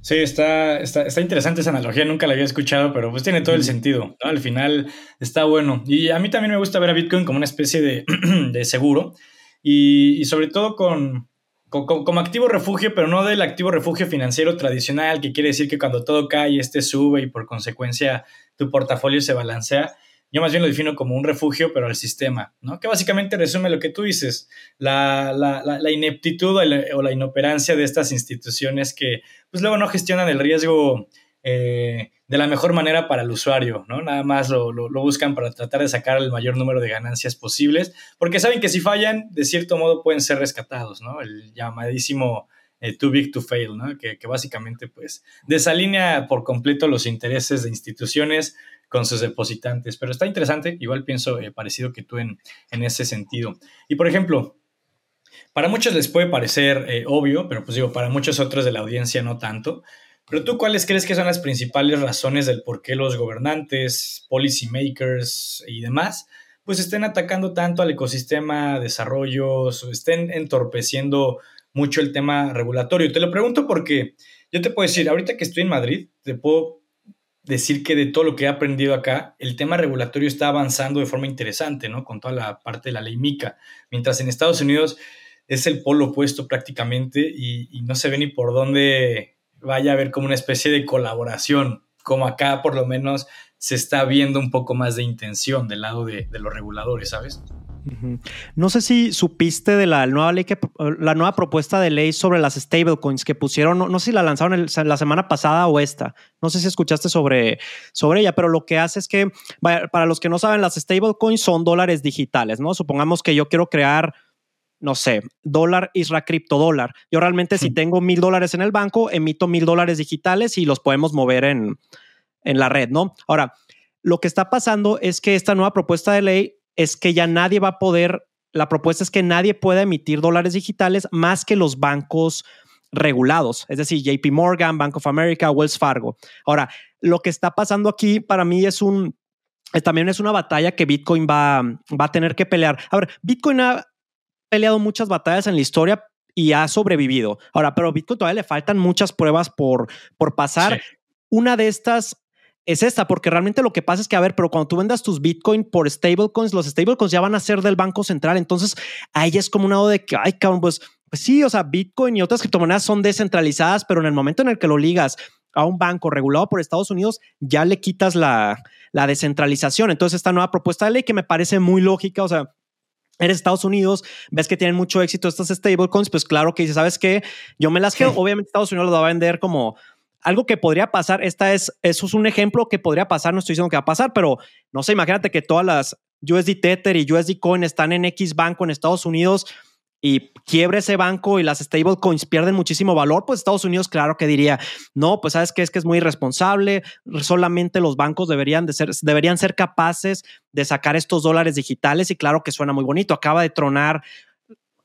Sí, está, está, está, interesante esa analogía, nunca la había escuchado, pero pues tiene todo el sentido. Al final está bueno. Y a mí también me gusta ver a Bitcoin como una especie de, de seguro y, y, sobre todo con, como, activo refugio, pero no del activo refugio financiero tradicional, que quiere decir que cuando todo cae, este sube y por consecuencia tu portafolio se balancea. Yo más bien lo defino como un refugio, pero al sistema, ¿no? Que básicamente resume lo que tú dices, la, la, ineptitud o la, inoperancia de estas instituciones que pues luego no gestionan el riesgo eh, de la mejor manera para el usuario, ¿no? Nada más lo, buscan para tratar de sacar el mayor número de ganancias posibles, porque saben que si fallan, de cierto modo pueden ser rescatados, ¿no? El llamadísimo eh, too big to fail, ¿no? Que, básicamente, pues, desalinea por completo los intereses de instituciones con sus depositantes. Pero está interesante, igual pienso eh, parecido que tú en, en ese sentido. Y por ejemplo, para muchos les puede parecer obvio, pero pues digo, para muchos otros de la audiencia no tanto. Pero tú, ¿cuáles crees que son las principales razones del por qué los gobernantes, policymakers y demás, pues estén atacando tanto al ecosistema, desarrollos, estén entorpeciendo mucho el tema regulatorio? Te lo pregunto porque yo te puedo decir, ahorita que estoy en Madrid, te puedo decir que de todo lo que he aprendido acá, el tema regulatorio está avanzando de forma interesante, ¿no? Con toda la parte de la ley MICA. Mientras en Estados Unidos es el polo opuesto prácticamente y, y no se ve ni por dónde vaya a haber como una especie de colaboración, como acá por lo menos se está viendo un poco más de intención del lado de, los reguladores, ¿sabes? No sé si supiste de la nueva ley que la nueva propuesta de ley sobre las stablecoins que pusieron, no, sé si la lanzaron la semana pasada o esta. No sé si escuchaste sobre, sobre ella, pero lo que hace es que, para los que no saben, las stablecoins son dólares digitales, ¿no? Supongamos que yo quiero crear no sé, dólar isra criptodólar. Yo realmente si tengo mil dólares en el banco, emito mil dólares digitales y los podemos mover en, en la red, ¿no? Ahora, lo que está pasando es que esta nueva propuesta de ley es que ya nadie va a poder, la propuesta es que nadie pueda emitir dólares digitales más que los bancos regulados, es decir, JP Morgan, Bank of America, Wells Fargo. Ahora, lo que está pasando aquí para mí es un, también es una batalla que Bitcoin va, va a tener que pelear. A ver, Bitcoin ha peleado muchas batallas en la historia y ha sobrevivido. Ahora, pero Bitcoin todavía le faltan muchas pruebas por, por pasar. Una de estas es esta, porque realmente lo que pasa es que, a ver, pero cuando tú vendas tus Bitcoin por stablecoins, los stablecoins ya van a ser del Banco Central. Entonces, ahí es como una de que, ay, cabrón, pues, pues sí, o sea, Bitcoin y otras criptomonedas son descentralizadas, pero en el momento en el que lo ligas a un banco regulado por Estados Unidos, ya le quitas la, la descentralización. Entonces, esta nueva propuesta de ley que me parece muy lógica, o sea, eres Estados Unidos, ves que tienen mucho éxito estas stablecoins, pues claro que dices, ¿sabes qué? Yo me las quedo. Obviamente Estados Unidos lo va a vender como algo que podría pasar, esta es, eso es un ejemplo que podría pasar, no estoy diciendo que va a pasar, pero no sé, imagínate que todas las USD Tether y USD Coin están en X banco en Estados Unidos y quiebre ese banco y las stablecoins pierden muchísimo valor, pues Estados Unidos claro que diría, no, pues sabes que es que es muy irresponsable, solamente los bancos deberían, de ser, deberían ser capaces de sacar estos dólares digitales y claro que suena muy bonito, acaba de tronar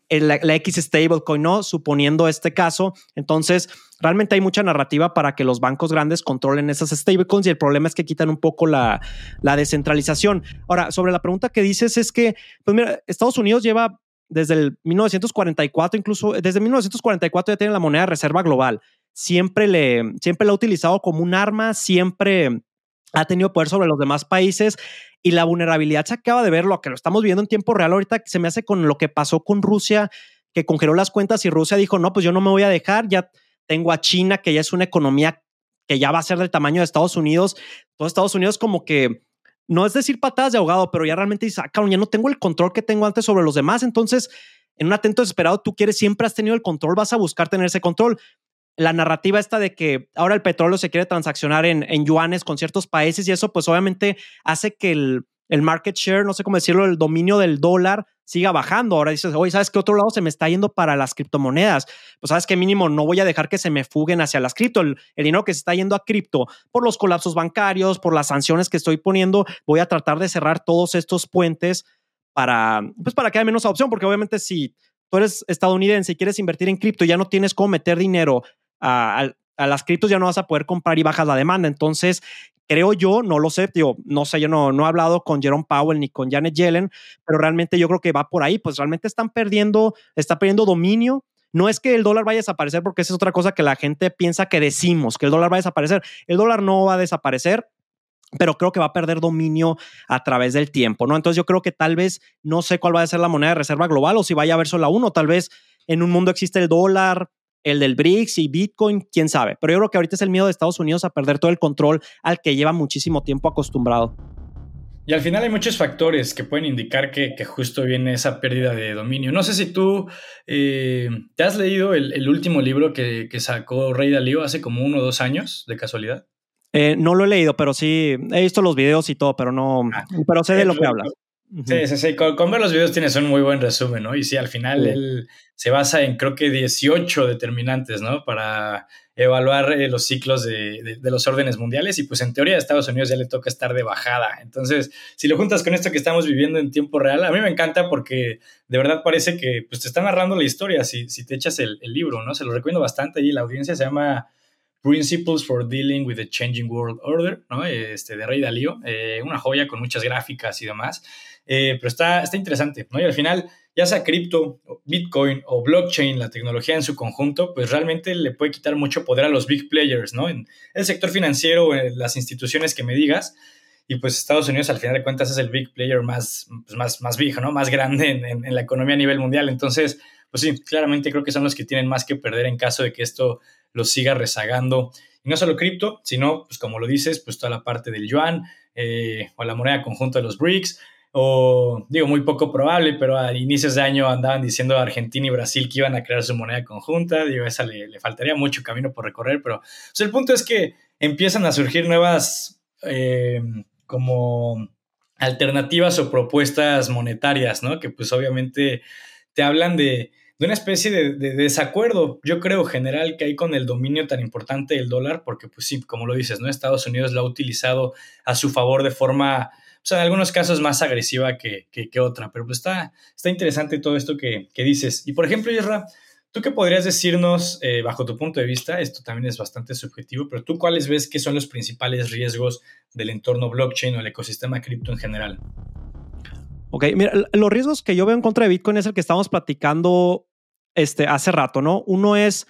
la, X stablecoin, ¿no? Suponiendo este caso. Entonces, realmente hay mucha narrativa para que los bancos grandes controlen esas stablecoins y el problema es que quitan un poco la, la descentralización. Ahora, sobre la pregunta que dices es que, pues mira, Estados Unidos lleva desde el 1944, incluso desde 1944 ya tiene la moneda de reserva global. Siempre, le, siempre la ha utilizado como un arma, siempre ha tenido poder sobre los demás países y la vulnerabilidad se acaba de ver, lo que lo estamos viendo en tiempo real ahorita, se me hace con lo que pasó con Rusia, que congeló las cuentas y Rusia dijo, no, pues yo no me voy a dejar, ya tengo a China, que ya es una economía que ya va a ser del tamaño de Estados Unidos. Todo Estados Unidos como que, no es decir patadas de ahogado, pero ya realmente dice, ah, ya no tengo el control que tengo antes sobre los demás. Entonces, en un atento desesperado, tú quieres, siempre has tenido el control, vas a buscar tener ese control la narrativa esta de que ahora el petróleo se quiere transaccionar en yuanes con ciertos países y eso pues obviamente hace que el, el, market share, no sé cómo decirlo, el dominio del dólar siga bajando. Ahora dices, oye, ¿sabes qué otro lado se me está yendo para las criptomonedas? Pues sabes que mínimo no voy a dejar que se me fuguen hacia las cripto. El, dinero que se está yendo a cripto por los colapsos bancarios, por las sanciones que estoy poniendo, voy a tratar de cerrar todos estos puentes para, pues para que haya menos opción, porque obviamente si tú eres estadounidense y quieres invertir en cripto, ya no tienes cómo meter dinero a, las criptos ya no vas a poder comprar y bajas la demanda. Entonces, creo yo, no lo sé, digo, no sé, yo no, no he hablado con Jerome Powell ni con Janet Yellen, pero realmente yo creo que va por ahí, pues realmente están perdiendo, está perdiendo dominio. No es que el dólar vaya a desaparecer, porque esa es otra cosa que la gente piensa que decimos, que el dólar va a desaparecer. El dólar no va a desaparecer, pero creo que va a perder dominio a través del tiempo, ¿no? Entonces yo creo que tal vez, no sé cuál va a ser la moneda de reserva global o si vaya a haber solo uno, tal vez en un mundo existe el dólar, el del BRICS y Bitcoin, quién sabe. Pero yo creo que ahorita es el miedo de Estados Unidos a perder todo el control al que lleva muchísimo tiempo acostumbrado. Y al final hay muchos factores que pueden indicar que, justo viene esa pérdida de dominio. No sé si tú eh, te has leído el, último libro que, sacó Rey Dalío hace como uno o dos años, de casualidad. Eh, no lo he leído, pero sí he visto los videos y todo, pero no, ah. pero sé de lo que hablas. Sí, sí, sí. Con, ver los videos tienes un muy buen resumen, ¿no? Y sí, al final él se basa en creo que 18 determinantes, ¿no? Para evaluar eh, los ciclos de, los órdenes mundiales y pues en teoría a Estados Unidos ya le toca estar de bajada. Entonces, si lo juntas con esto que estamos viviendo en tiempo real, a mí me encanta porque de verdad parece que pues te está narrando la historia si, si te echas el, el libro, ¿no? Se lo recomiendo bastante y la audiencia se llama Principles for Dealing with the Changing World Order, ¿no? Este, de Rey Dalío, eh, una joya con muchas gráficas y demás, eh, pero está, está interesante, ¿no? Y al final, ya sea cripto, Bitcoin o blockchain, la tecnología en su conjunto, pues realmente le puede quitar mucho poder a los big players, ¿no? En el sector financiero, en las instituciones que me digas, y pues Estados Unidos al final de cuentas es el big player más, pues más, más viejo, ¿no? Más grande en, en, la economía a nivel mundial. Entonces, pues sí, claramente creo que son los que tienen más que perder en caso de que esto los siga rezagando. Y no solo cripto, sino, pues como lo dices, pues toda la parte del yuan eh, o la moneda conjunta de los BRICS. O digo, muy poco probable, pero a inicios de año andaban diciendo Argentina y Brasil que iban a crear su moneda conjunta. Digo, esa le, le faltaría mucho camino por recorrer, pero pues, el punto es que empiezan a surgir nuevas eh, como alternativas o propuestas monetarias, ¿no? Que pues obviamente te hablan de, de una especie de, desacuerdo, yo creo, general que hay con el dominio tan importante del dólar, porque pues sí, como lo dices, ¿no? Estados Unidos lo ha utilizado a su favor de forma, pues en algunos casos más agresiva que, que, otra, pero pues está, está interesante todo esto que, que dices. Y por ejemplo, Isra, ¿Tú qué podrías decirnos, eh, bajo tu punto de vista? Esto también es bastante subjetivo, pero ¿tú cuáles ves que son los principales riesgos del entorno blockchain o el ecosistema cripto en general? Ok, mira, los riesgos que yo veo en contra de Bitcoin es el que estamos platicando este, hace rato, ¿no? Uno es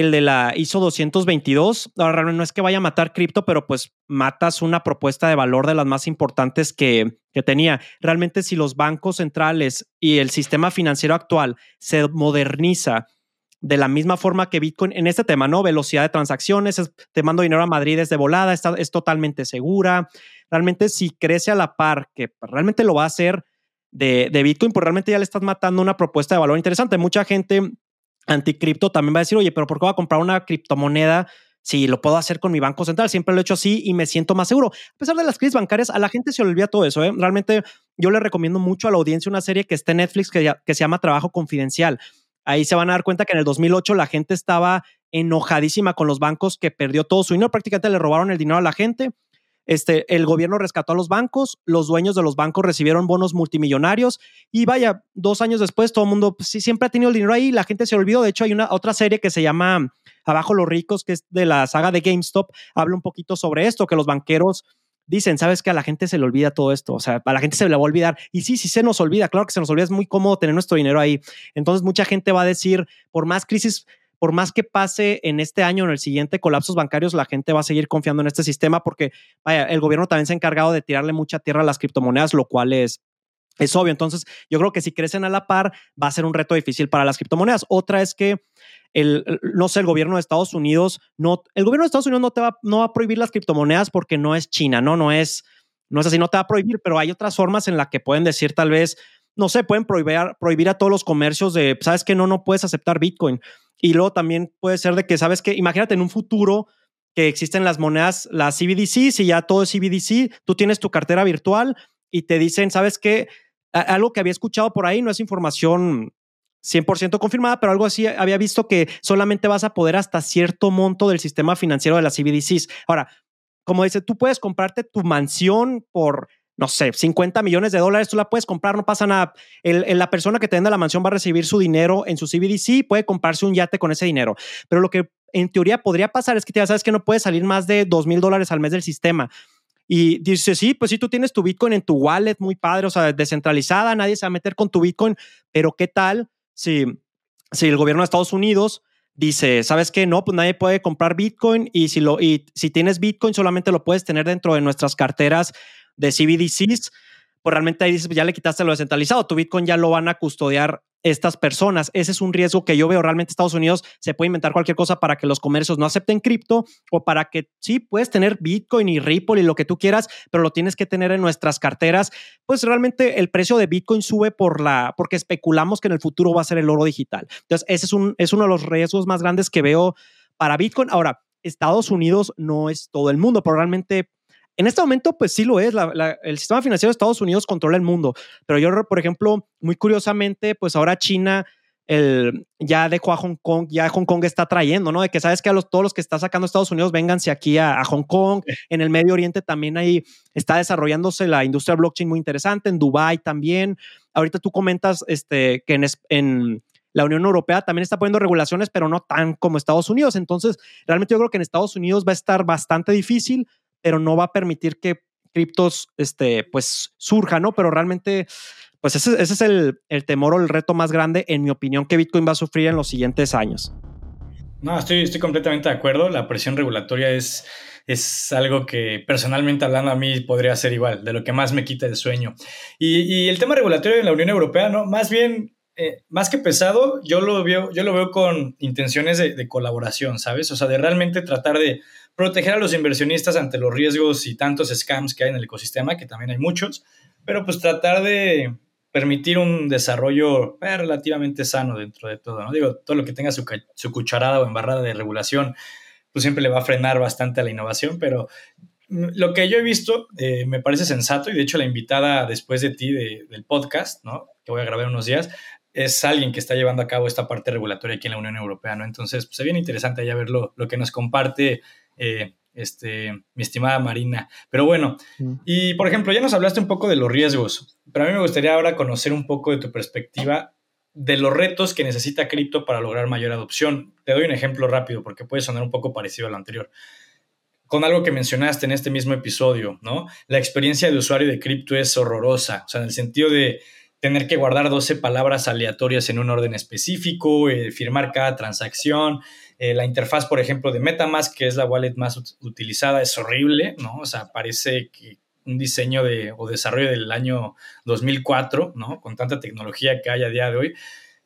el de la ISO 222. Ahora, no es que vaya a matar cripto, pero pues matas una propuesta de valor de las más importantes que, tenía. Realmente, si los bancos centrales y el sistema financiero actual se moderniza de la misma forma que Bitcoin en este tema, ¿no? Velocidad de transacciones, te mando dinero a Madrid desde volada, está, es totalmente segura realmente si crece a la par, que realmente lo va a hacer de, Bitcoin, pues realmente ya le estás matando una propuesta de valor interesante. Mucha gente anticripto también va a decir, oye, pero ¿por qué voy a comprar una criptomoneda? si lo puedo hacer con mi banco central, siempre lo he hecho así y me siento más seguro. A pesar de las crisis bancarias, a la gente se olvida todo eso. ¿eh? Realmente yo le recomiendo mucho a la audiencia una serie que está en Netflix que, que se llama Trabajo Confidencial. Ahí se van a dar cuenta que en el 2008 la gente estaba enojadísima con los bancos que perdió todo su dinero, prácticamente le robaron el dinero a la gente este, el gobierno rescató a los bancos, los dueños de los bancos recibieron bonos multimillonarios y vaya, dos años después todo el mundo pues, sí, siempre ha tenido el dinero ahí, la gente se olvidó. De hecho, hay una otra serie que se llama Abajo los ricos, que es de la saga de GameStop, habla un poquito sobre esto, que los banqueros dicen, sabes que a la gente se le olvida todo esto, o sea, a la gente se le va a olvidar. Y sí, sí se nos olvida, claro que se nos olvida, es muy cómodo tener nuestro dinero ahí. Entonces mucha gente va a decir, por más crisis por más que pase en este año o en el siguiente colapsos bancarios, la gente va a seguir confiando en este sistema porque vaya, el gobierno también se ha encargado de tirarle mucha tierra a las criptomonedas, lo cual es, es obvio. Entonces, yo creo que si crecen a la par, va a ser un reto difícil para las criptomonedas. Otra es que el, no sé, el gobierno de Estados Unidos, no, el gobierno de Estados Unidos no te va, no va a prohibir las criptomonedas porque no es China, ¿no? No es, no es así, no te va a prohibir, pero hay otras formas en las que pueden decir tal vez, no sé, pueden prohibir, prohibir a todos los comercios de, sabes que no, no puedes aceptar Bitcoin. Y luego también puede ser de que, sabes que, imagínate en un futuro que existen las monedas, las CBDC, si ya todo es CBDC, tú tienes tu cartera virtual y te dicen, sabes que algo que había escuchado por ahí, no es información 100% confirmada, pero algo así había visto que solamente vas a poder hasta cierto monto del sistema financiero de las CBDCs. Ahora, como dice, tú puedes comprarte tu mansión por no sé, 50 millones de dólares, tú la puedes comprar, no pasa nada. El, la persona que te venda la mansión va a recibir su dinero en su CBDC, puede comprarse un yate con ese dinero. Pero lo que en teoría podría pasar es que ya sabes que no puedes salir más de 2 mil dólares al mes del sistema. Y dice, sí, pues sí, tú tienes tu Bitcoin en tu wallet, muy padre, o sea, descentralizada, nadie se va a meter con tu Bitcoin, pero ¿qué tal si, si el gobierno de Estados Unidos dice, ¿sabes qué? No, pues nadie puede comprar Bitcoin y si, lo, y si tienes Bitcoin solamente lo puedes tener dentro de nuestras carteras de CBDCs, pues realmente ahí dices, pues ya le quitaste lo descentralizado, tu Bitcoin ya lo van a custodiar estas personas. Ese es un riesgo que yo veo. Realmente Estados Unidos se puede inventar cualquier cosa para que los comercios no acepten cripto o para que sí, puedes tener Bitcoin y Ripple y lo que tú quieras, pero lo tienes que tener en nuestras carteras. Pues realmente el precio de Bitcoin sube por la, porque especulamos que en el futuro va a ser el oro digital. Entonces, ese es, un, es uno de los riesgos más grandes que veo para Bitcoin. Ahora, Estados Unidos no es todo el mundo, pero realmente en este momento, pues sí lo es. el sistema financiero de Estados Unidos controla el mundo. Pero yo, por ejemplo, muy curiosamente, pues ahora China el, ya dejó a Hong Kong, ya Hong Kong está trayendo, ¿no? De que sabes que a los, todos los que está sacando Estados Unidos, vénganse aquí a, Hong Kong. En el Medio Oriente también ahí está desarrollándose la industria blockchain muy interesante, en Dubai también. Ahorita tú comentas este, que en, en la Unión Europea también está poniendo regulaciones, pero no tan como Estados Unidos. Entonces, realmente yo creo que en Estados Unidos va a estar bastante difícil, pero no va a permitir que criptos, este, pues, surjan, ¿no? Pero realmente, pues ese, es el, temor o el reto más grande, en mi opinión, que Bitcoin va a sufrir en los siguientes años. No, estoy, completamente de acuerdo. La presión regulatoria es, es algo que personalmente hablando a mí podría ser igual, de lo que más me quita el sueño. Y, y el tema regulatorio en la Unión Europea, no, más bien eh, más que pesado, yo lo veo, yo lo veo con intenciones de, colaboración, ¿sabes? O sea, de realmente tratar de proteger a los inversionistas ante los riesgos y tantos scams que hay en el ecosistema, que también hay muchos, pero pues tratar de permitir un desarrollo eh, relativamente sano dentro de todo, ¿no? Digo, todo lo que tenga su, cucharada o embarrada de regulación, pues siempre le va a frenar bastante a la innovación, pero lo que yo he visto eh, me parece sensato y de hecho la invitada después de ti del podcast, ¿no? Que voy a grabar unos días, es alguien que está llevando a cabo esta parte regulatoria aquí en la Unión Europea, ¿no? Entonces, pues, se viene interesante ya ver lo, que nos comparte eh, este, mi estimada Marina. Pero bueno, mm. y por ejemplo, ya nos hablaste un poco de los riesgos, pero a mí me gustaría ahora conocer un poco de tu perspectiva de los retos que necesita cripto para lograr mayor adopción. Te doy un ejemplo rápido porque puede sonar un poco parecido al anterior. Con algo que mencionaste en este mismo episodio, ¿no? La experiencia de usuario de cripto es horrorosa, o sea, en el sentido de tener que guardar 12 palabras aleatorias en un orden específico, eh, firmar cada transacción. Eh, la interfaz, por ejemplo, de Metamask, que es la wallet más utilizada, es horrible, ¿no? O sea, parece que un diseño de, o desarrollo del año 2004, ¿no? Con tanta tecnología que hay a día de hoy.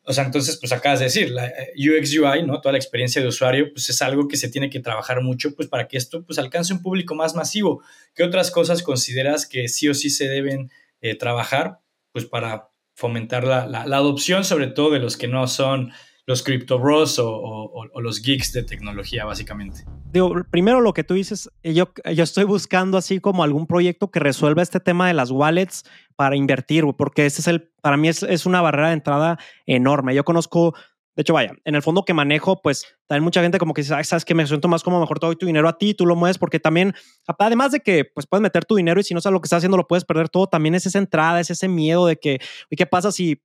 O sea, entonces, pues acabas de decir, la eh, UX UI, ¿no? Toda la experiencia de usuario, pues es algo que se tiene que trabajar mucho, pues para que esto, pues alcance un público más masivo. ¿Qué otras cosas consideras que sí o sí se deben trabajar pues para fomentar la, adopción, sobre todo de los que no son los crypto bros o, los geeks de tecnología, básicamente. Digo, primero lo que tú dices, yo, yo estoy buscando así como algún proyecto que resuelva este tema de las wallets para invertir, porque este es el, para mí es, es una barrera de entrada enorme. Yo conozco de hecho, vaya, en el fondo que manejo, pues también mucha gente como que dice, sabes que me siento más como mejor te doy tu dinero a ti, tú lo mueves, porque también, además de que pues puedes meter tu dinero y si no sabes lo que estás haciendo, lo puedes perder todo, también es esa entrada, es ese miedo de que, ¿y qué pasa si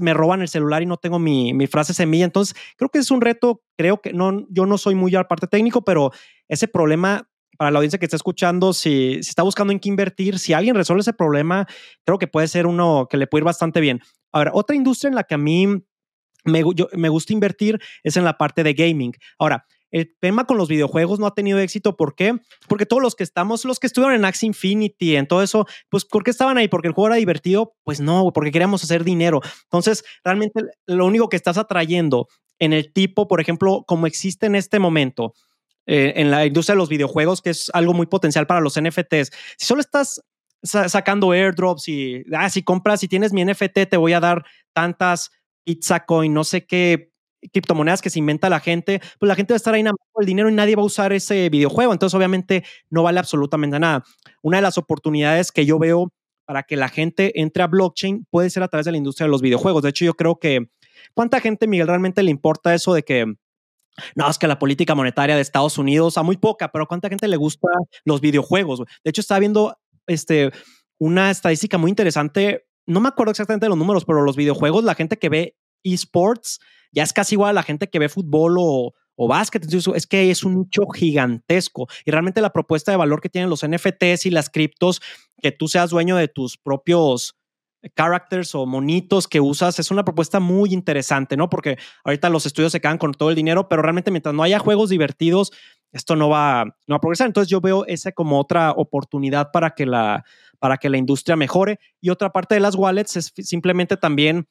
me roban el celular y no tengo mi, mi frase semilla? Entonces, creo que es un reto, creo que no, yo no soy muy al parte técnico, pero ese problema para la audiencia que está escuchando, si, si, está buscando en qué invertir, si alguien resuelve ese problema, creo que puede ser uno que le puede ir bastante bien. Ahora, otra industria en la que a mí me, gusta invertir es en la parte de gaming. Ahora, el tema con los videojuegos no ha tenido éxito. ¿Por qué? Porque todos los que estamos, los que estuvieron en Axie Infinity, en todo eso, pues ¿por qué estaban ahí? ¿Porque el juego era divertido? Pues no, porque queríamos hacer dinero. Entonces, realmente lo único que estás atrayendo en el tipo, por ejemplo, como existe en este momento, eh, en la industria de los videojuegos, que es algo muy potencial para los NFTs, si solo estás sacando airdrops y, ah, si compras, si tienes mi NFT, te voy a dar tantas pizza coin, no sé qué criptomonedas que se inventa la gente, pues la gente va a estar ahí nada el dinero y nadie va a usar ese videojuego. Entonces, obviamente, no vale absolutamente nada. Una de las oportunidades que yo veo para que la gente entre a blockchain puede ser a través de la industria de los videojuegos. De hecho, yo creo que ¿cuánta gente, Miguel, realmente le importa eso de que no, es que la política monetaria de Estados Unidos, a muy poca, pero ¿cuánta gente le gusta los videojuegos? De hecho, estaba viendo este, una estadística muy interesante no me acuerdo exactamente de los números, pero los videojuegos, la gente que ve esports ya es casi igual a la gente que ve fútbol o, o básquet. Entonces, es que es un nicho gigantesco y realmente la propuesta de valor que tienen los NFTs y las criptos, que tú seas dueño de tus propios characters o monitos que usas, es una propuesta muy interesante, ¿no? Porque ahorita los estudios se quedan con todo el dinero, pero realmente mientras no haya juegos divertidos, esto no va, no va a progresar. Entonces yo veo esa como otra oportunidad para que la, para que la industria mejore. Y otra parte de las wallets es simplemente también,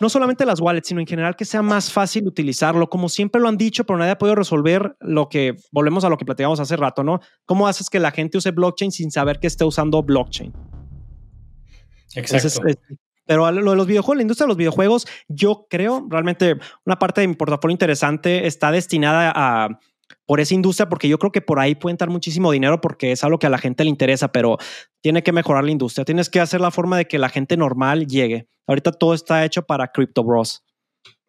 no solamente las wallets, sino en general que sea más fácil utilizarlo. Como siempre lo han dicho, pero nadie ha podido resolver lo que, volvemos a lo que platicamos hace rato, ¿no? ¿Cómo haces que la gente use blockchain sin saber que esté usando blockchain? Exacto. pero lo de los videojuegos, la industria de los videojuegos, yo creo realmente una parte de mi portafolio interesante está destinada a por esa industria, porque yo creo que por ahí puede entrar muchísimo dinero porque es algo que a la gente le interesa, pero tiene que mejorar la industria. Tienes que hacer la forma de que la gente normal llegue. Ahorita todo está hecho para Crypto Bros.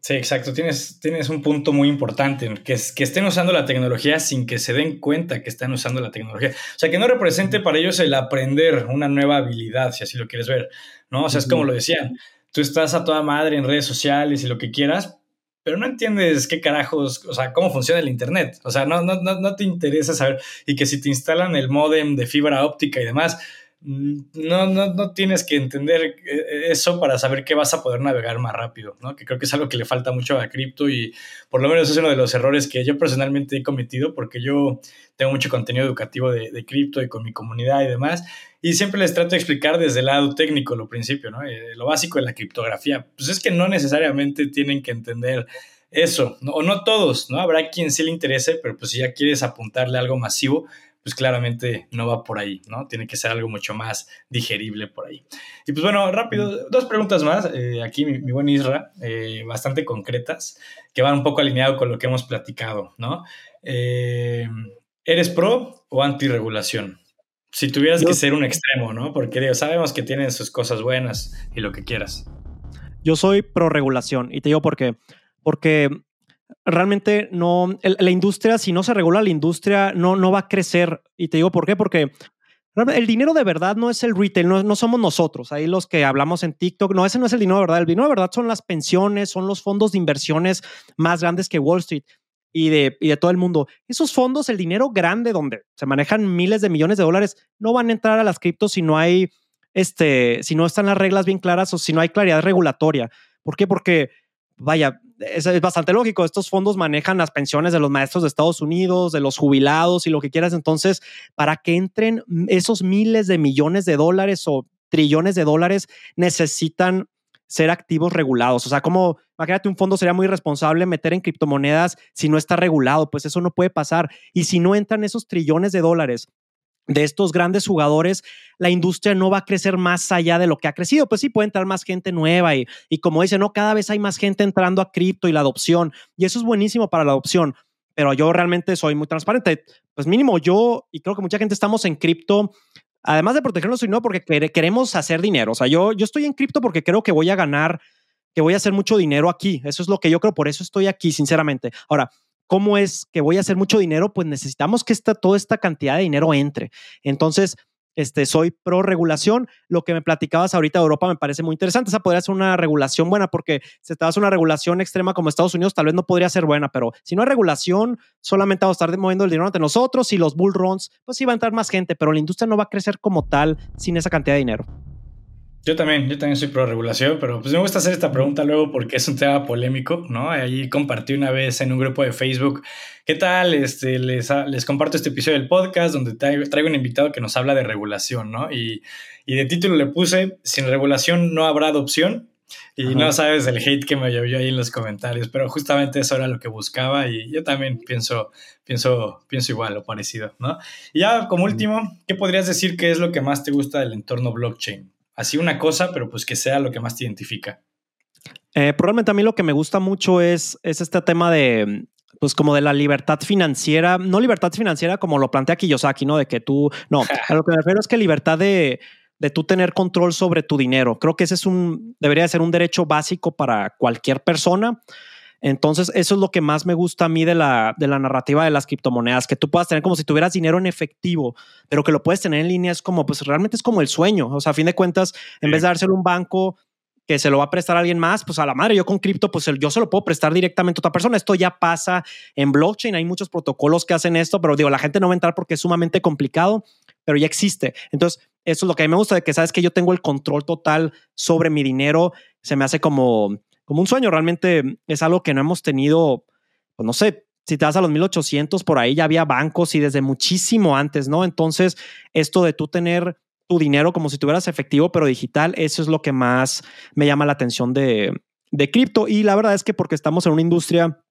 Sí, exacto. Tienes, tienes un punto muy importante, que, es, que estén usando la tecnología sin que se den cuenta que están usando la tecnología. O sea, que no represente para ellos el aprender una nueva habilidad, si así lo quieres ver, ¿no? O sea, es como lo decían, tú estás a toda madre en redes sociales y lo que quieras, pero no entiendes qué carajos, o sea, cómo funciona el Internet. O sea, no, no, no, no te interesa saber. Y que si te instalan el modem de fibra óptica y demás, no, no, no tienes que entender eh, eso para saber que vas a poder navegar más rápido, ¿no? Que creo que es algo que le falta mucho a cripto y por lo menos es uno de los errores que yo personalmente he cometido porque yo tengo mucho contenido educativo de, de cripto y con mi comunidad y demás. Y siempre les trato de explicar desde el lado técnico lo principio, ¿no? Eh, lo básico de la criptografía. Pues es que no necesariamente tienen que entender eso, o no todos, ¿no? Habrá quien sí le interese, pero pues si ya quieres apuntarle algo masivo, pues claramente no va por ahí, ¿no? Tiene que ser algo mucho más digerible por ahí. Y pues bueno, rápido, dos preguntas más, eh, aquí mi, buen Isra, eh, bastante concretas, que van un poco alineado con lo que hemos platicado, ¿no? ¿Eres pro o anti-regulación? Si tuvieras que ser un extremo, ¿no? Porque sabemos que tienen sus cosas buenas y lo que quieras. Yo soy pro regulación y te digo por qué. Porque realmente no, la industria, si no se regula la industria, no, no va a crecer. Y te digo por qué, porque el dinero de verdad no es el retail, no, no, somos nosotros, ahí los que hablamos en TikTok, no, ese no es el dinero de verdad, el dinero de verdad son las pensiones, son los fondos de inversiones más grandes que Wall Street y de, y de todo el mundo. Esos fondos, el dinero grande donde se manejan miles de millones de dólares, no van a entrar a las criptos si no hay, este, si no están las reglas bien claras o si no hay claridad regulatoria. ¿Por qué? Porque, vaya, es, bastante lógico. Estos fondos manejan las pensiones de los maestros de Estados Unidos, de los jubilados y lo que quieras. Entonces, para que entren esos miles de millones de dólares o trillones de dólares, necesitan ser activos regulados. O sea, como, imagínate, un fondo sería muy responsable meter en criptomonedas si no está regulado, pues eso no puede pasar. Y si no entran esos trillones de dólares de estos grandes jugadores, la industria no va a crecer más allá de lo que ha crecido. Pues sí, puede entrar más gente nueva y, y como dicen, no, cada vez hay más gente entrando a cripto y la adopción. Y eso es buenísimo para la adopción. Pero yo realmente soy muy transparente. Pues mínimo yo, y creo que mucha gente estamos en cripto además de protegernos, no porque queremos hacer dinero. O sea, yo, yo estoy en cripto porque creo que voy a ganar, que voy a hacer mucho dinero aquí. Eso es lo que yo creo, por eso estoy aquí, sinceramente. Ahora, ¿cómo es que voy a hacer mucho dinero? Pues necesitamos que esta, toda esta cantidad de dinero entre. Entonces, este, soy pro regulación. Lo que me platicabas ahorita de Europa me parece muy interesante. Esa podría ser una regulación buena porque si te das una regulación extrema como Estados Unidos, tal vez no podría ser buena, pero si no hay regulación, solamente vamos a estar moviendo el dinero ante nosotros y los bull runs, pues sí va a entrar más gente, pero la industria no va a crecer como tal sin esa cantidad de dinero. Yo también, yo también soy pro regulación, pero pues me gusta hacer esta pregunta luego porque es un tema polémico, ¿no? Ahí compartí una vez en un grupo de Facebook, ¿qué tal? Este, les, les comparto este episodio del podcast donde traigo, un invitado que nos habla de regulación, ¿no? Y, y de título le puse, sin regulación no habrá adopción. Y no sabes el hate que me llovió ahí en los comentarios, pero justamente eso era lo que buscaba y yo también pienso, pienso, pienso igual o parecido, ¿no? Y ya como último, ¿qué podrías decir que es lo que más te gusta del entorno blockchain? Así una cosa, pero pues que sea lo que más te identifica. Eh, probablemente a mí lo que me gusta mucho es, es este tema de, pues como de la libertad financiera, no libertad financiera como lo plantea Kiyosaki, ¿no? De que tú, no, a lo que me refiero es que libertad de, de tú tener control sobre tu dinero. Creo que ese es un, debería ser un derecho básico para cualquier persona. Entonces, eso es lo que más me gusta a mí de la, de la narrativa de las criptomonedas, que tú puedas tener como si tuvieras dinero en efectivo, pero que lo puedes tener en línea, es como, pues realmente es como el sueño. O sea, a fin de cuentas, en vez de dárselo a un banco que se lo va a prestar a alguien más, pues a la madre, yo con cripto, pues yo se lo puedo prestar directamente a otra persona. Esto ya pasa en blockchain, hay muchos protocolos que hacen esto, pero digo, la gente no va a entrar porque es sumamente complicado, pero ya existe. Entonces, eso es lo que a mí me gusta, de que sabes que yo tengo el control total sobre mi dinero, se me hace como como un sueño. Realmente es algo que no hemos tenido, pues no sé, si te vas a los 1800, por ahí ya había bancos y desde muchísimo antes, ¿no? Entonces, esto de tú tener tu dinero como si tuvieras efectivo, pero digital, eso es lo que más me llama la atención de, de cripto. Y la verdad es que porque estamos en una industria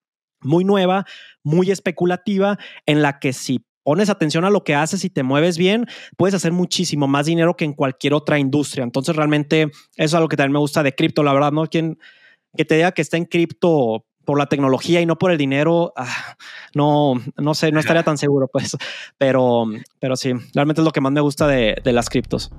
muy nueva, muy especulativa, en la que si pones atención a lo que haces y te mueves bien, puedes hacer muchísimo más dinero que en cualquier otra industria. Entonces, realmente eso es algo que también me gusta de cripto, la verdad, ¿no? Quien que te diga que está en cripto por la tecnología y no por el dinero, ah, no, no sé, no estaría tan seguro, pues. Pero, pero sí, realmente es lo que más me gusta de, las criptos.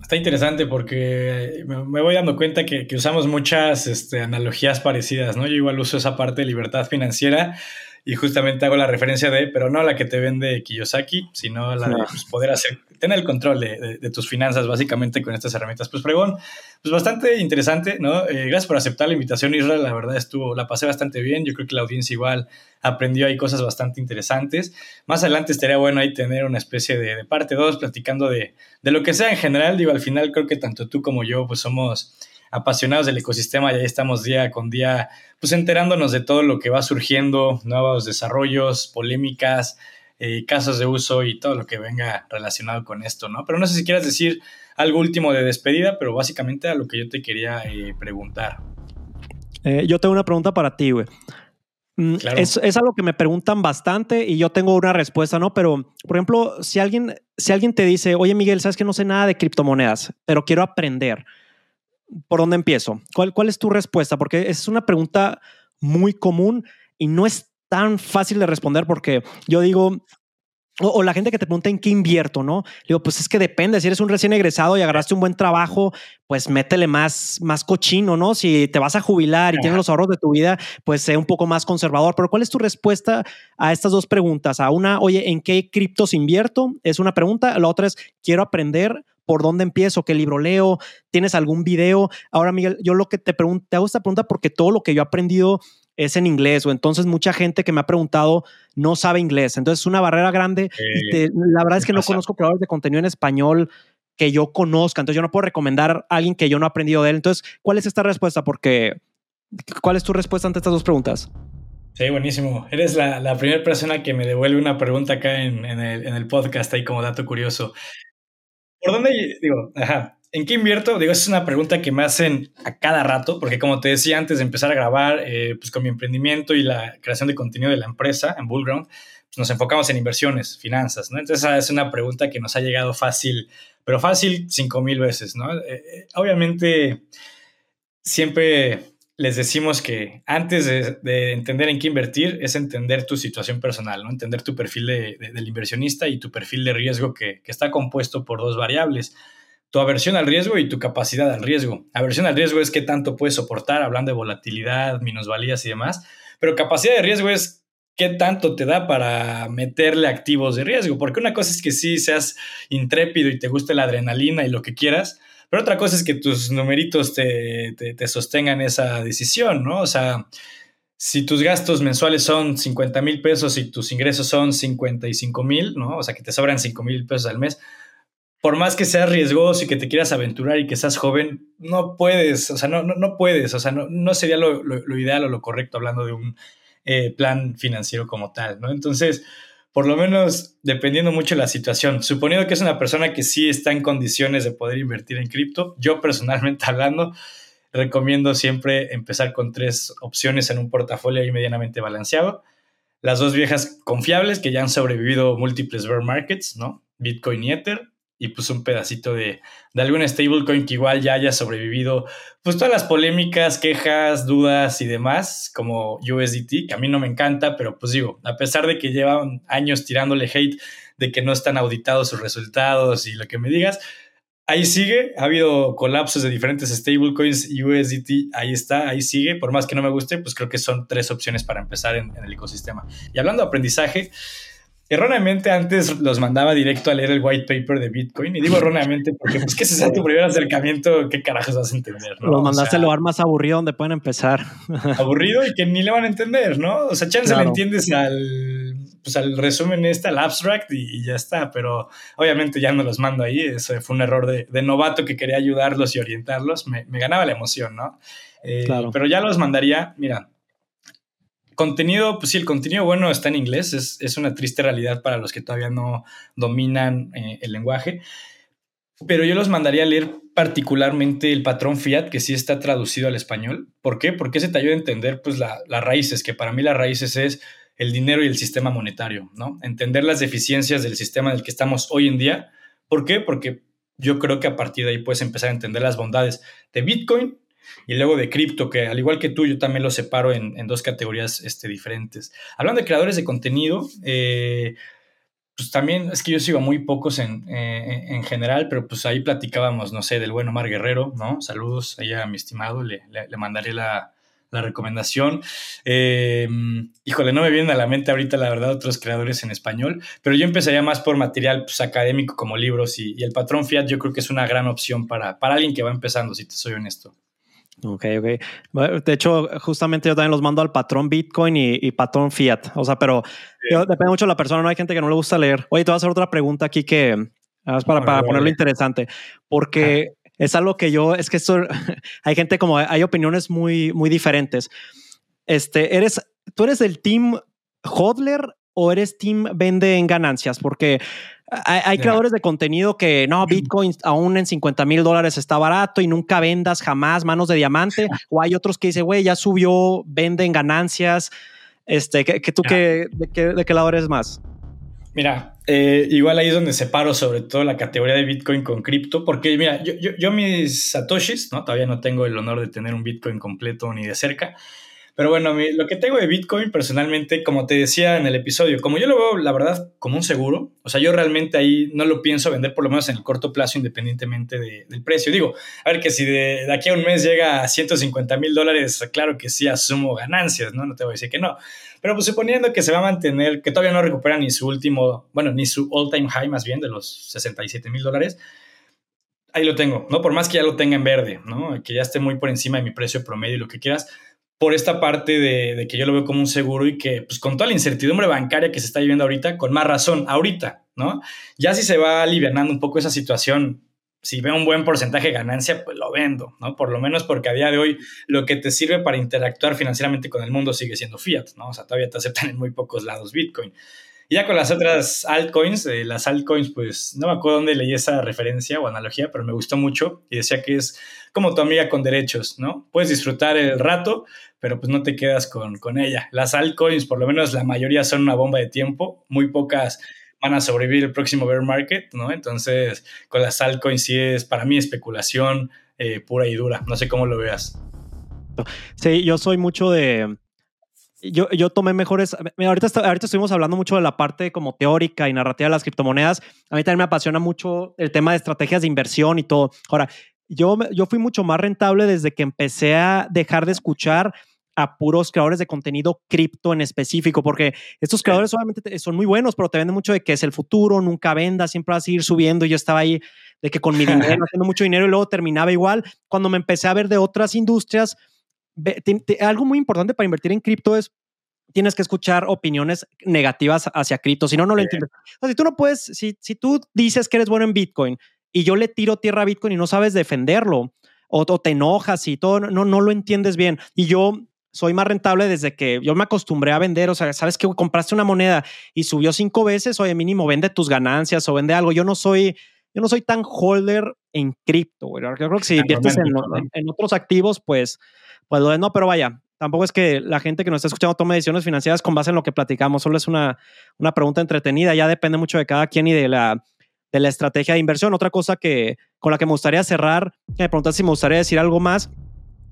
Está interesante porque me voy dando cuenta que, usamos muchas este, analogías parecidas, ¿no? Yo igual uso esa parte de libertad financiera y justamente hago la referencia de, pero no la que te vende Kiyosaki, sino la de pues, poder hacer, tener el control de, tus finanzas básicamente con estas herramientas. Pues pregón, pues bastante interesante, ¿no? Eh, gracias por aceptar la invitación, Israel, la verdad estuvo, la pasé bastante bien, yo creo que la audiencia igual aprendió ahí cosas bastante interesantes. Más adelante estaría bueno ahí tener una especie de, de parte 2 platicando de, de lo que sea en general, digo, al final creo que tanto tú como yo pues somos apasionados del ecosistema y ahí estamos día con día, pues enterándonos de todo lo que va surgiendo, nuevos desarrollos, polémicas, eh, casos de uso y todo lo que venga relacionado con esto, ¿no? Pero no sé si quieras decir algo último de despedida, pero básicamente a lo que yo te quería eh, preguntar. Eh, yo tengo una pregunta para ti, güey. Mm, es, es, algo que me preguntan bastante y yo tengo una respuesta, ¿no? Pero, por ejemplo, si alguien, si alguien te dice, oye Miguel, sabes que no sé nada de criptomonedas, pero quiero aprender, ¿por dónde empiezo? ¿Cuál, ¿Cuál es tu respuesta? Porque es una pregunta muy común y no es tan fácil de responder porque yo digo, o, la gente que te pregunta en qué invierto, ¿no? Digo, pues es que depende. Si eres un recién egresado y agarraste un buen trabajo, pues métele más, más cochino, ¿no? Si te vas a jubilar y tienes los ahorros de tu vida, pues sé un poco más conservador. Pero ¿cuál es tu respuesta a estas dos preguntas? A una, oye, ¿en qué criptos invierto? Es una pregunta. La otra es, quiero aprender por dónde empiezo, qué libro leo, tienes algún video. Ahora, Miguel, yo lo que te pregunto, te hago esta pregunta porque todo lo que yo he aprendido es en inglés o entonces mucha gente que me ha preguntado no sabe inglés. Entonces es una barrera grande y la verdad es que no conozco creadores de contenido en español que yo conozca. Entonces yo no puedo recomendar a alguien que yo no he aprendido de él. Entonces, ¿cuál es esta respuesta? Porque, ¿cuál es tu respuesta ante estas dos preguntas? Sí, buenísimo. Eres la, primera persona que me devuelve una pregunta acá en, el, en el podcast, ahí como dato curioso. ¿Por dónde, digo, ajá, ¿En qué invierto? Digo, esa es una pregunta que me hacen a cada rato, porque como te decía antes de empezar a grabar, eh, pues con mi emprendimiento y la creación de contenido de la empresa en Bullground, pues nos enfocamos en inversiones, finanzas, ¿no? Entonces esa es una pregunta que nos ha llegado fácil, pero fácil cinco mil veces, ¿no? Eh, eh, obviamente, siempre les decimos que antes de, entender en qué invertir es entender tu situación personal, ¿no? Entender tu perfil del inversionista y tu perfil de riesgo que, que está compuesto por dos variables tu aversión al riesgo y tu capacidad al riesgo. Aversión al riesgo es qué tanto puedes soportar, hablando de volatilidad, minusvalías y demás, pero capacidad de riesgo es qué tanto te da para meterle activos de riesgo, porque una cosa es que sí seas intrépido y te guste la adrenalina y lo que quieras, pero otra cosa es que tus numeritos te, te, sostengan esa decisión, ¿no? O sea, si tus gastos mensuales son 50 mil pesos y tus ingresos son 55 mil, ¿no? O sea, que te sobran 5 mil pesos al mes, por más que seas riesgoso y que te quieras aventurar y que seas joven, no puedes, o sea, no, no, no puedes, o sea, no, no sería lo, lo, ideal o lo correcto hablando de un eh, plan financiero como tal, ¿no? Entonces, por lo menos dependiendo mucho de la situación, suponiendo que es una persona que sí está en condiciones de poder invertir en cripto, yo personalmente hablando, recomiendo siempre empezar con tres opciones en un portafolio ahí medianamente balanceado. Las dos viejas confiables que ya han sobrevivido múltiples bear markets, ¿no? Bitcoin y Ether y pues un pedacito de, de algún stablecoin que igual ya haya sobrevivido pues todas las polémicas, quejas, dudas y demás, como USDT, que a mí no me encanta, pero pues digo, a pesar de que llevan años tirándole hate de que no están auditados sus resultados y lo que me digas, ahí sigue, ha habido colapsos de diferentes stablecoins y USDT, ahí está, ahí sigue, por más que no me guste, pues creo que son tres opciones para empezar en, en el ecosistema. Y hablando de aprendizaje, erróneamente antes los mandaba directo a leer el white paper de Bitcoin. Y digo erróneamente porque, pues, que ese sea tu primer acercamiento, ¿qué carajos vas a entender? ¿no? Los mandaste al lugar más aburrido donde pueden empezar. Aburrido y que ni le van a entender, ¿no? O sea, chance le entiendes al, pues, al resumen este, al abstract y, ya está. Pero obviamente ya no los mando ahí. Eso fue un error de, novato que quería ayudarlos y orientarlos. Me, ganaba la emoción, ¿no? Eh, claro. Pero ya los mandaría, mira, Contenido, pues sí, el contenido bueno está en inglés, es, una triste realidad para los que todavía no dominan eh, el lenguaje, pero yo los mandaría a leer particularmente el patrón Fiat, que sí está traducido al español. ¿Por qué? Porque se te ayuda a entender pues las raíces, que para mí las raíces es el dinero y el sistema monetario, ¿no? Entender las deficiencias del sistema en el que estamos hoy en día. ¿Por qué? Porque yo creo que a partir de ahí puedes empezar a entender las bondades de Bitcoin y luego de cripto, que al igual que tú, yo también lo separo en, dos categorías este, diferentes. Hablando de creadores de contenido, eh, pues también es que yo sigo muy pocos en, eh, en, general, pero pues ahí platicábamos, no sé, del buen Omar Guerrero, ¿no? Saludos allá a mi estimado, le, le, mandaré la, recomendación. Eh, híjole, no me vienen a la mente ahorita, la verdad, otros creadores en español, pero yo empezaría más por material pues, académico como libros y, el patrón Fiat yo creo que es una gran opción para, para alguien que va empezando, si te soy honesto. Ok, ok. De hecho, justamente yo también los mando al patrón Bitcoin y, patrón Fiat. O sea, pero depende mucho de la persona. No hay gente que no le gusta leer. Oye, te voy a hacer otra pregunta aquí que para, para ponerlo interesante, porque es algo que yo, es que esto, hay gente como, hay opiniones muy, muy diferentes. Este, eres, tú eres del team hodler o eres team vende en ganancias, porque hay, creadores de contenido que no, Bitcoin aún en 50 mil dólares está barato y nunca vendas jamás manos de diamante. o hay otros que dicen, güey, ya subió, vende en ganancias. Este, que, tú, que, de, qué, ¿de qué lado eres más? Mira, eh, igual ahí es donde separo sobre todo la categoría de Bitcoin con cripto, porque mira, yo, yo, yo, mis satoshis, ¿no? Todavía no tengo el honor de tener un Bitcoin completo ni de cerca, pero bueno, lo que tengo de Bitcoin personalmente, como te decía en el episodio, como yo lo veo, la verdad, como un seguro, o sea, yo realmente ahí no lo pienso vender por lo menos en el corto plazo independientemente del precio. Digo, a ver que si de, aquí a un mes llega a 150 mil dólares, claro que sí asumo ganancias, ¿no? No te voy a decir que no. Pero pues suponiendo que se va a mantener, que todavía no recupera ni su último, bueno, ni su all-time high más bien de los 67 mil dólares, ahí lo tengo, ¿no? Por más que ya lo tenga en verde, ¿no? Que ya esté muy por encima de mi precio promedio y lo que quieras por esta parte de, que yo lo veo como un seguro y que, pues con toda la incertidumbre bancaria que se está viviendo ahorita, con más razón, ahorita, ¿no? Ya si se va aliviando un poco esa situación, si veo un buen porcentaje de ganancia, pues lo vendo, ¿no? Por lo menos porque a día de hoy lo que te sirve para interactuar financieramente con el mundo sigue siendo fiat, ¿no? O sea, todavía te aceptan en muy pocos lados Bitcoin. Y ya con las otras altcoins, eh, las altcoins, pues no me acuerdo dónde leí esa referencia o analogía, pero me gustó mucho y decía que es como tu amiga con derechos, ¿no? Puedes disfrutar el rato, pero pues no te quedas con, con ella. Las altcoins, por lo menos la mayoría son una bomba de tiempo, muy pocas van a sobrevivir el próximo bear market, ¿no? Entonces, con las altcoins sí es para mí especulación eh, pura y dura. No sé cómo lo veas. Sí, yo soy mucho de, yo, yo tomé mejores. Ahorita, ahorita estuvimos hablando mucho de la parte como teórica y narrativa de las criptomonedas. A mí también me apasiona mucho el tema de estrategias de inversión y todo. Ahora, yo, yo fui mucho más rentable desde que empecé a dejar de escuchar a puros creadores de contenido cripto en específico, porque estos creadores obviamente son muy buenos, pero te venden mucho de que es el futuro, nunca venda, siempre vas a seguir subiendo. Yo estaba ahí de que con mi dinero, haciendo mucho dinero y luego terminaba igual. Cuando me empecé a ver de otras industrias, algo muy importante para invertir en cripto es tienes que escuchar opiniones negativas hacia cripto, si no, no lo entiendes. si tú no puedes, si, si tú dices que eres bueno en Bitcoin y yo le tiro tierra a Bitcoin y no sabes defenderlo, o, te enojas y todo, no, no lo entiendes bien. Y yo soy más rentable desde que yo me acostumbré a vender, o sea, sabes que compraste una moneda y subió cinco veces, oye, mínimo vende tus ganancias o vende algo. Yo no soy, yo no soy tan holder en cripto, Yo creo que si inviertes en, en, otros activos, pues pues no, pero vaya, tampoco es que la gente que nos está escuchando tome decisiones financieras con base en lo que platicamos, solo es una, una pregunta entretenida, ya depende mucho de cada quien y de la, de la estrategia de inversión. Otra cosa que con la que me gustaría cerrar, que me preguntas si me gustaría decir algo más,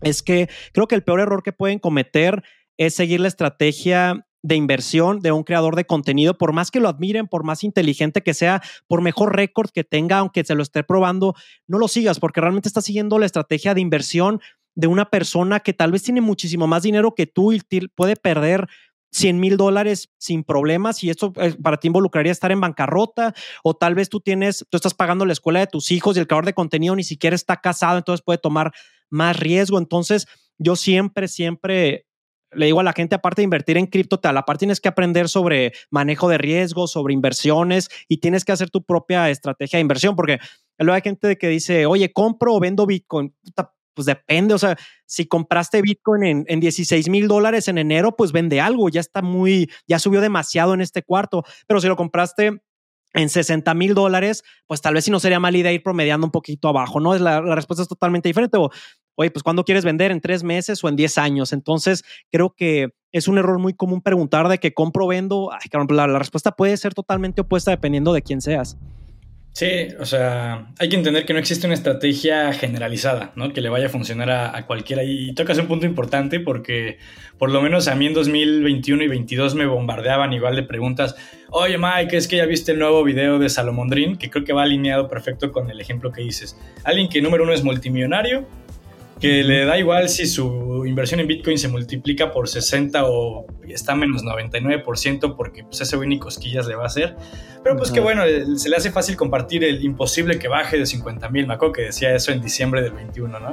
es que creo que el peor error que pueden cometer es seguir la estrategia de inversión de un creador de contenido, por más que lo admiren, por más inteligente que sea, por mejor récord que tenga, aunque se lo esté probando, no lo sigas porque realmente está siguiendo la estrategia de inversión de una persona que tal vez tiene muchísimo más dinero que tú y puede perder 100 mil dólares sin problemas y esto eh, para ti involucraría estar en bancarrota o tal vez tú tienes, tú estás pagando la escuela de tus hijos y el creador de contenido ni siquiera está casado, entonces puede tomar más riesgo. Entonces yo siempre, siempre le digo a la gente, aparte de invertir en cripto, a la parte tienes que aprender sobre manejo de riesgos, sobre inversiones y tienes que hacer tu propia estrategia de inversión porque luego hay gente que dice, oye, compro o vendo Bitcoin pues depende, o sea, si compraste Bitcoin en, en 16 mil dólares en enero, pues vende algo, ya está muy, ya subió demasiado en este cuarto, pero si lo compraste en 60 mil dólares, pues tal vez si no sería mala idea ir promediando un poquito abajo, ¿no? La, respuesta es totalmente diferente. Oye, pues ¿cuándo quieres vender? ¿En tres meses o en 10 años? Entonces, creo que es un error muy común preguntar de que compro vendo. Ay, la, la respuesta puede ser totalmente opuesta dependiendo de quién seas. Sí, o sea, hay que entender que no existe una estrategia generalizada, ¿no? Que le vaya a funcionar a, cualquiera. Y tocas un punto importante porque por lo menos a mí en 2021 y 2022 me bombardeaban igual de preguntas. Oye, Mike, es que ya viste el nuevo video de Salomondrín, que creo que va alineado perfecto con el ejemplo que dices. Alguien que número uno es multimillonario, que le da igual si su inversión en Bitcoin se multiplica por 60 o está menos 99% porque pues ese güey ni cosquillas le va a hacer. Pero pues que bueno, se le hace fácil compartir el imposible que baje de 50 mil. Me acuerdo que decía eso en diciembre del 21, ¿no?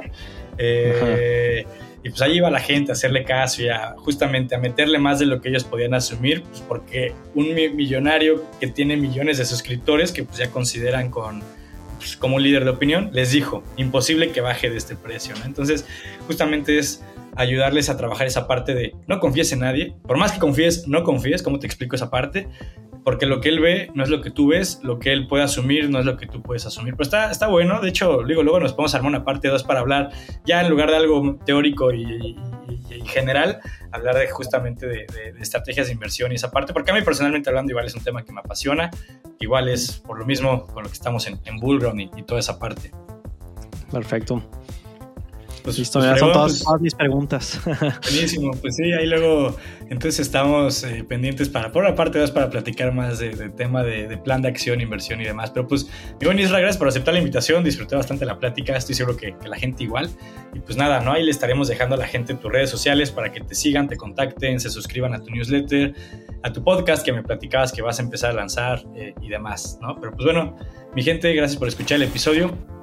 Eh, y pues ahí iba la gente a hacerle caso y a justamente a meterle más de lo que ellos podían asumir, pues porque un millonario que tiene millones de suscriptores que pues ya consideran con pues, como líder de opinión, les dijo, imposible que baje de este precio. Entonces, justamente es ayudarles a trabajar esa parte de no confíes en nadie, por más que confíes, no confíes, ¿cómo te explico esa parte? Porque lo que él ve no es lo que tú ves, lo que él puede asumir no es lo que tú puedes asumir. Pero está, está bueno, de hecho, digo, luego nos podemos armar una parte 2 para hablar ya en lugar de algo teórico y, general, hablar de justamente de, estrategias de inversión y esa parte, porque a mí personalmente hablando igual es un tema que me apasiona, igual es por lo mismo con lo que estamos en, en Bullground y, y toda esa parte. Perfecto. Pues, Listo, pues, son todas, mis preguntas. Buenísimo, pues sí, ahí luego entonces estamos eh, pendientes para, por la parte 2 para platicar más de, tema de, plan de acción, inversión y demás. Pero pues, mi buen Isra, gracias por aceptar la invitación, disfruté bastante la plática, estoy seguro que, la gente igual. Y pues nada, ¿no? Ahí le estaremos dejando a la gente en tus redes sociales para que te sigan, te contacten, se suscriban a tu newsletter, a tu podcast que me platicabas que vas a empezar a lanzar eh, y demás, ¿no? Pero pues bueno, mi gente, gracias por escuchar el episodio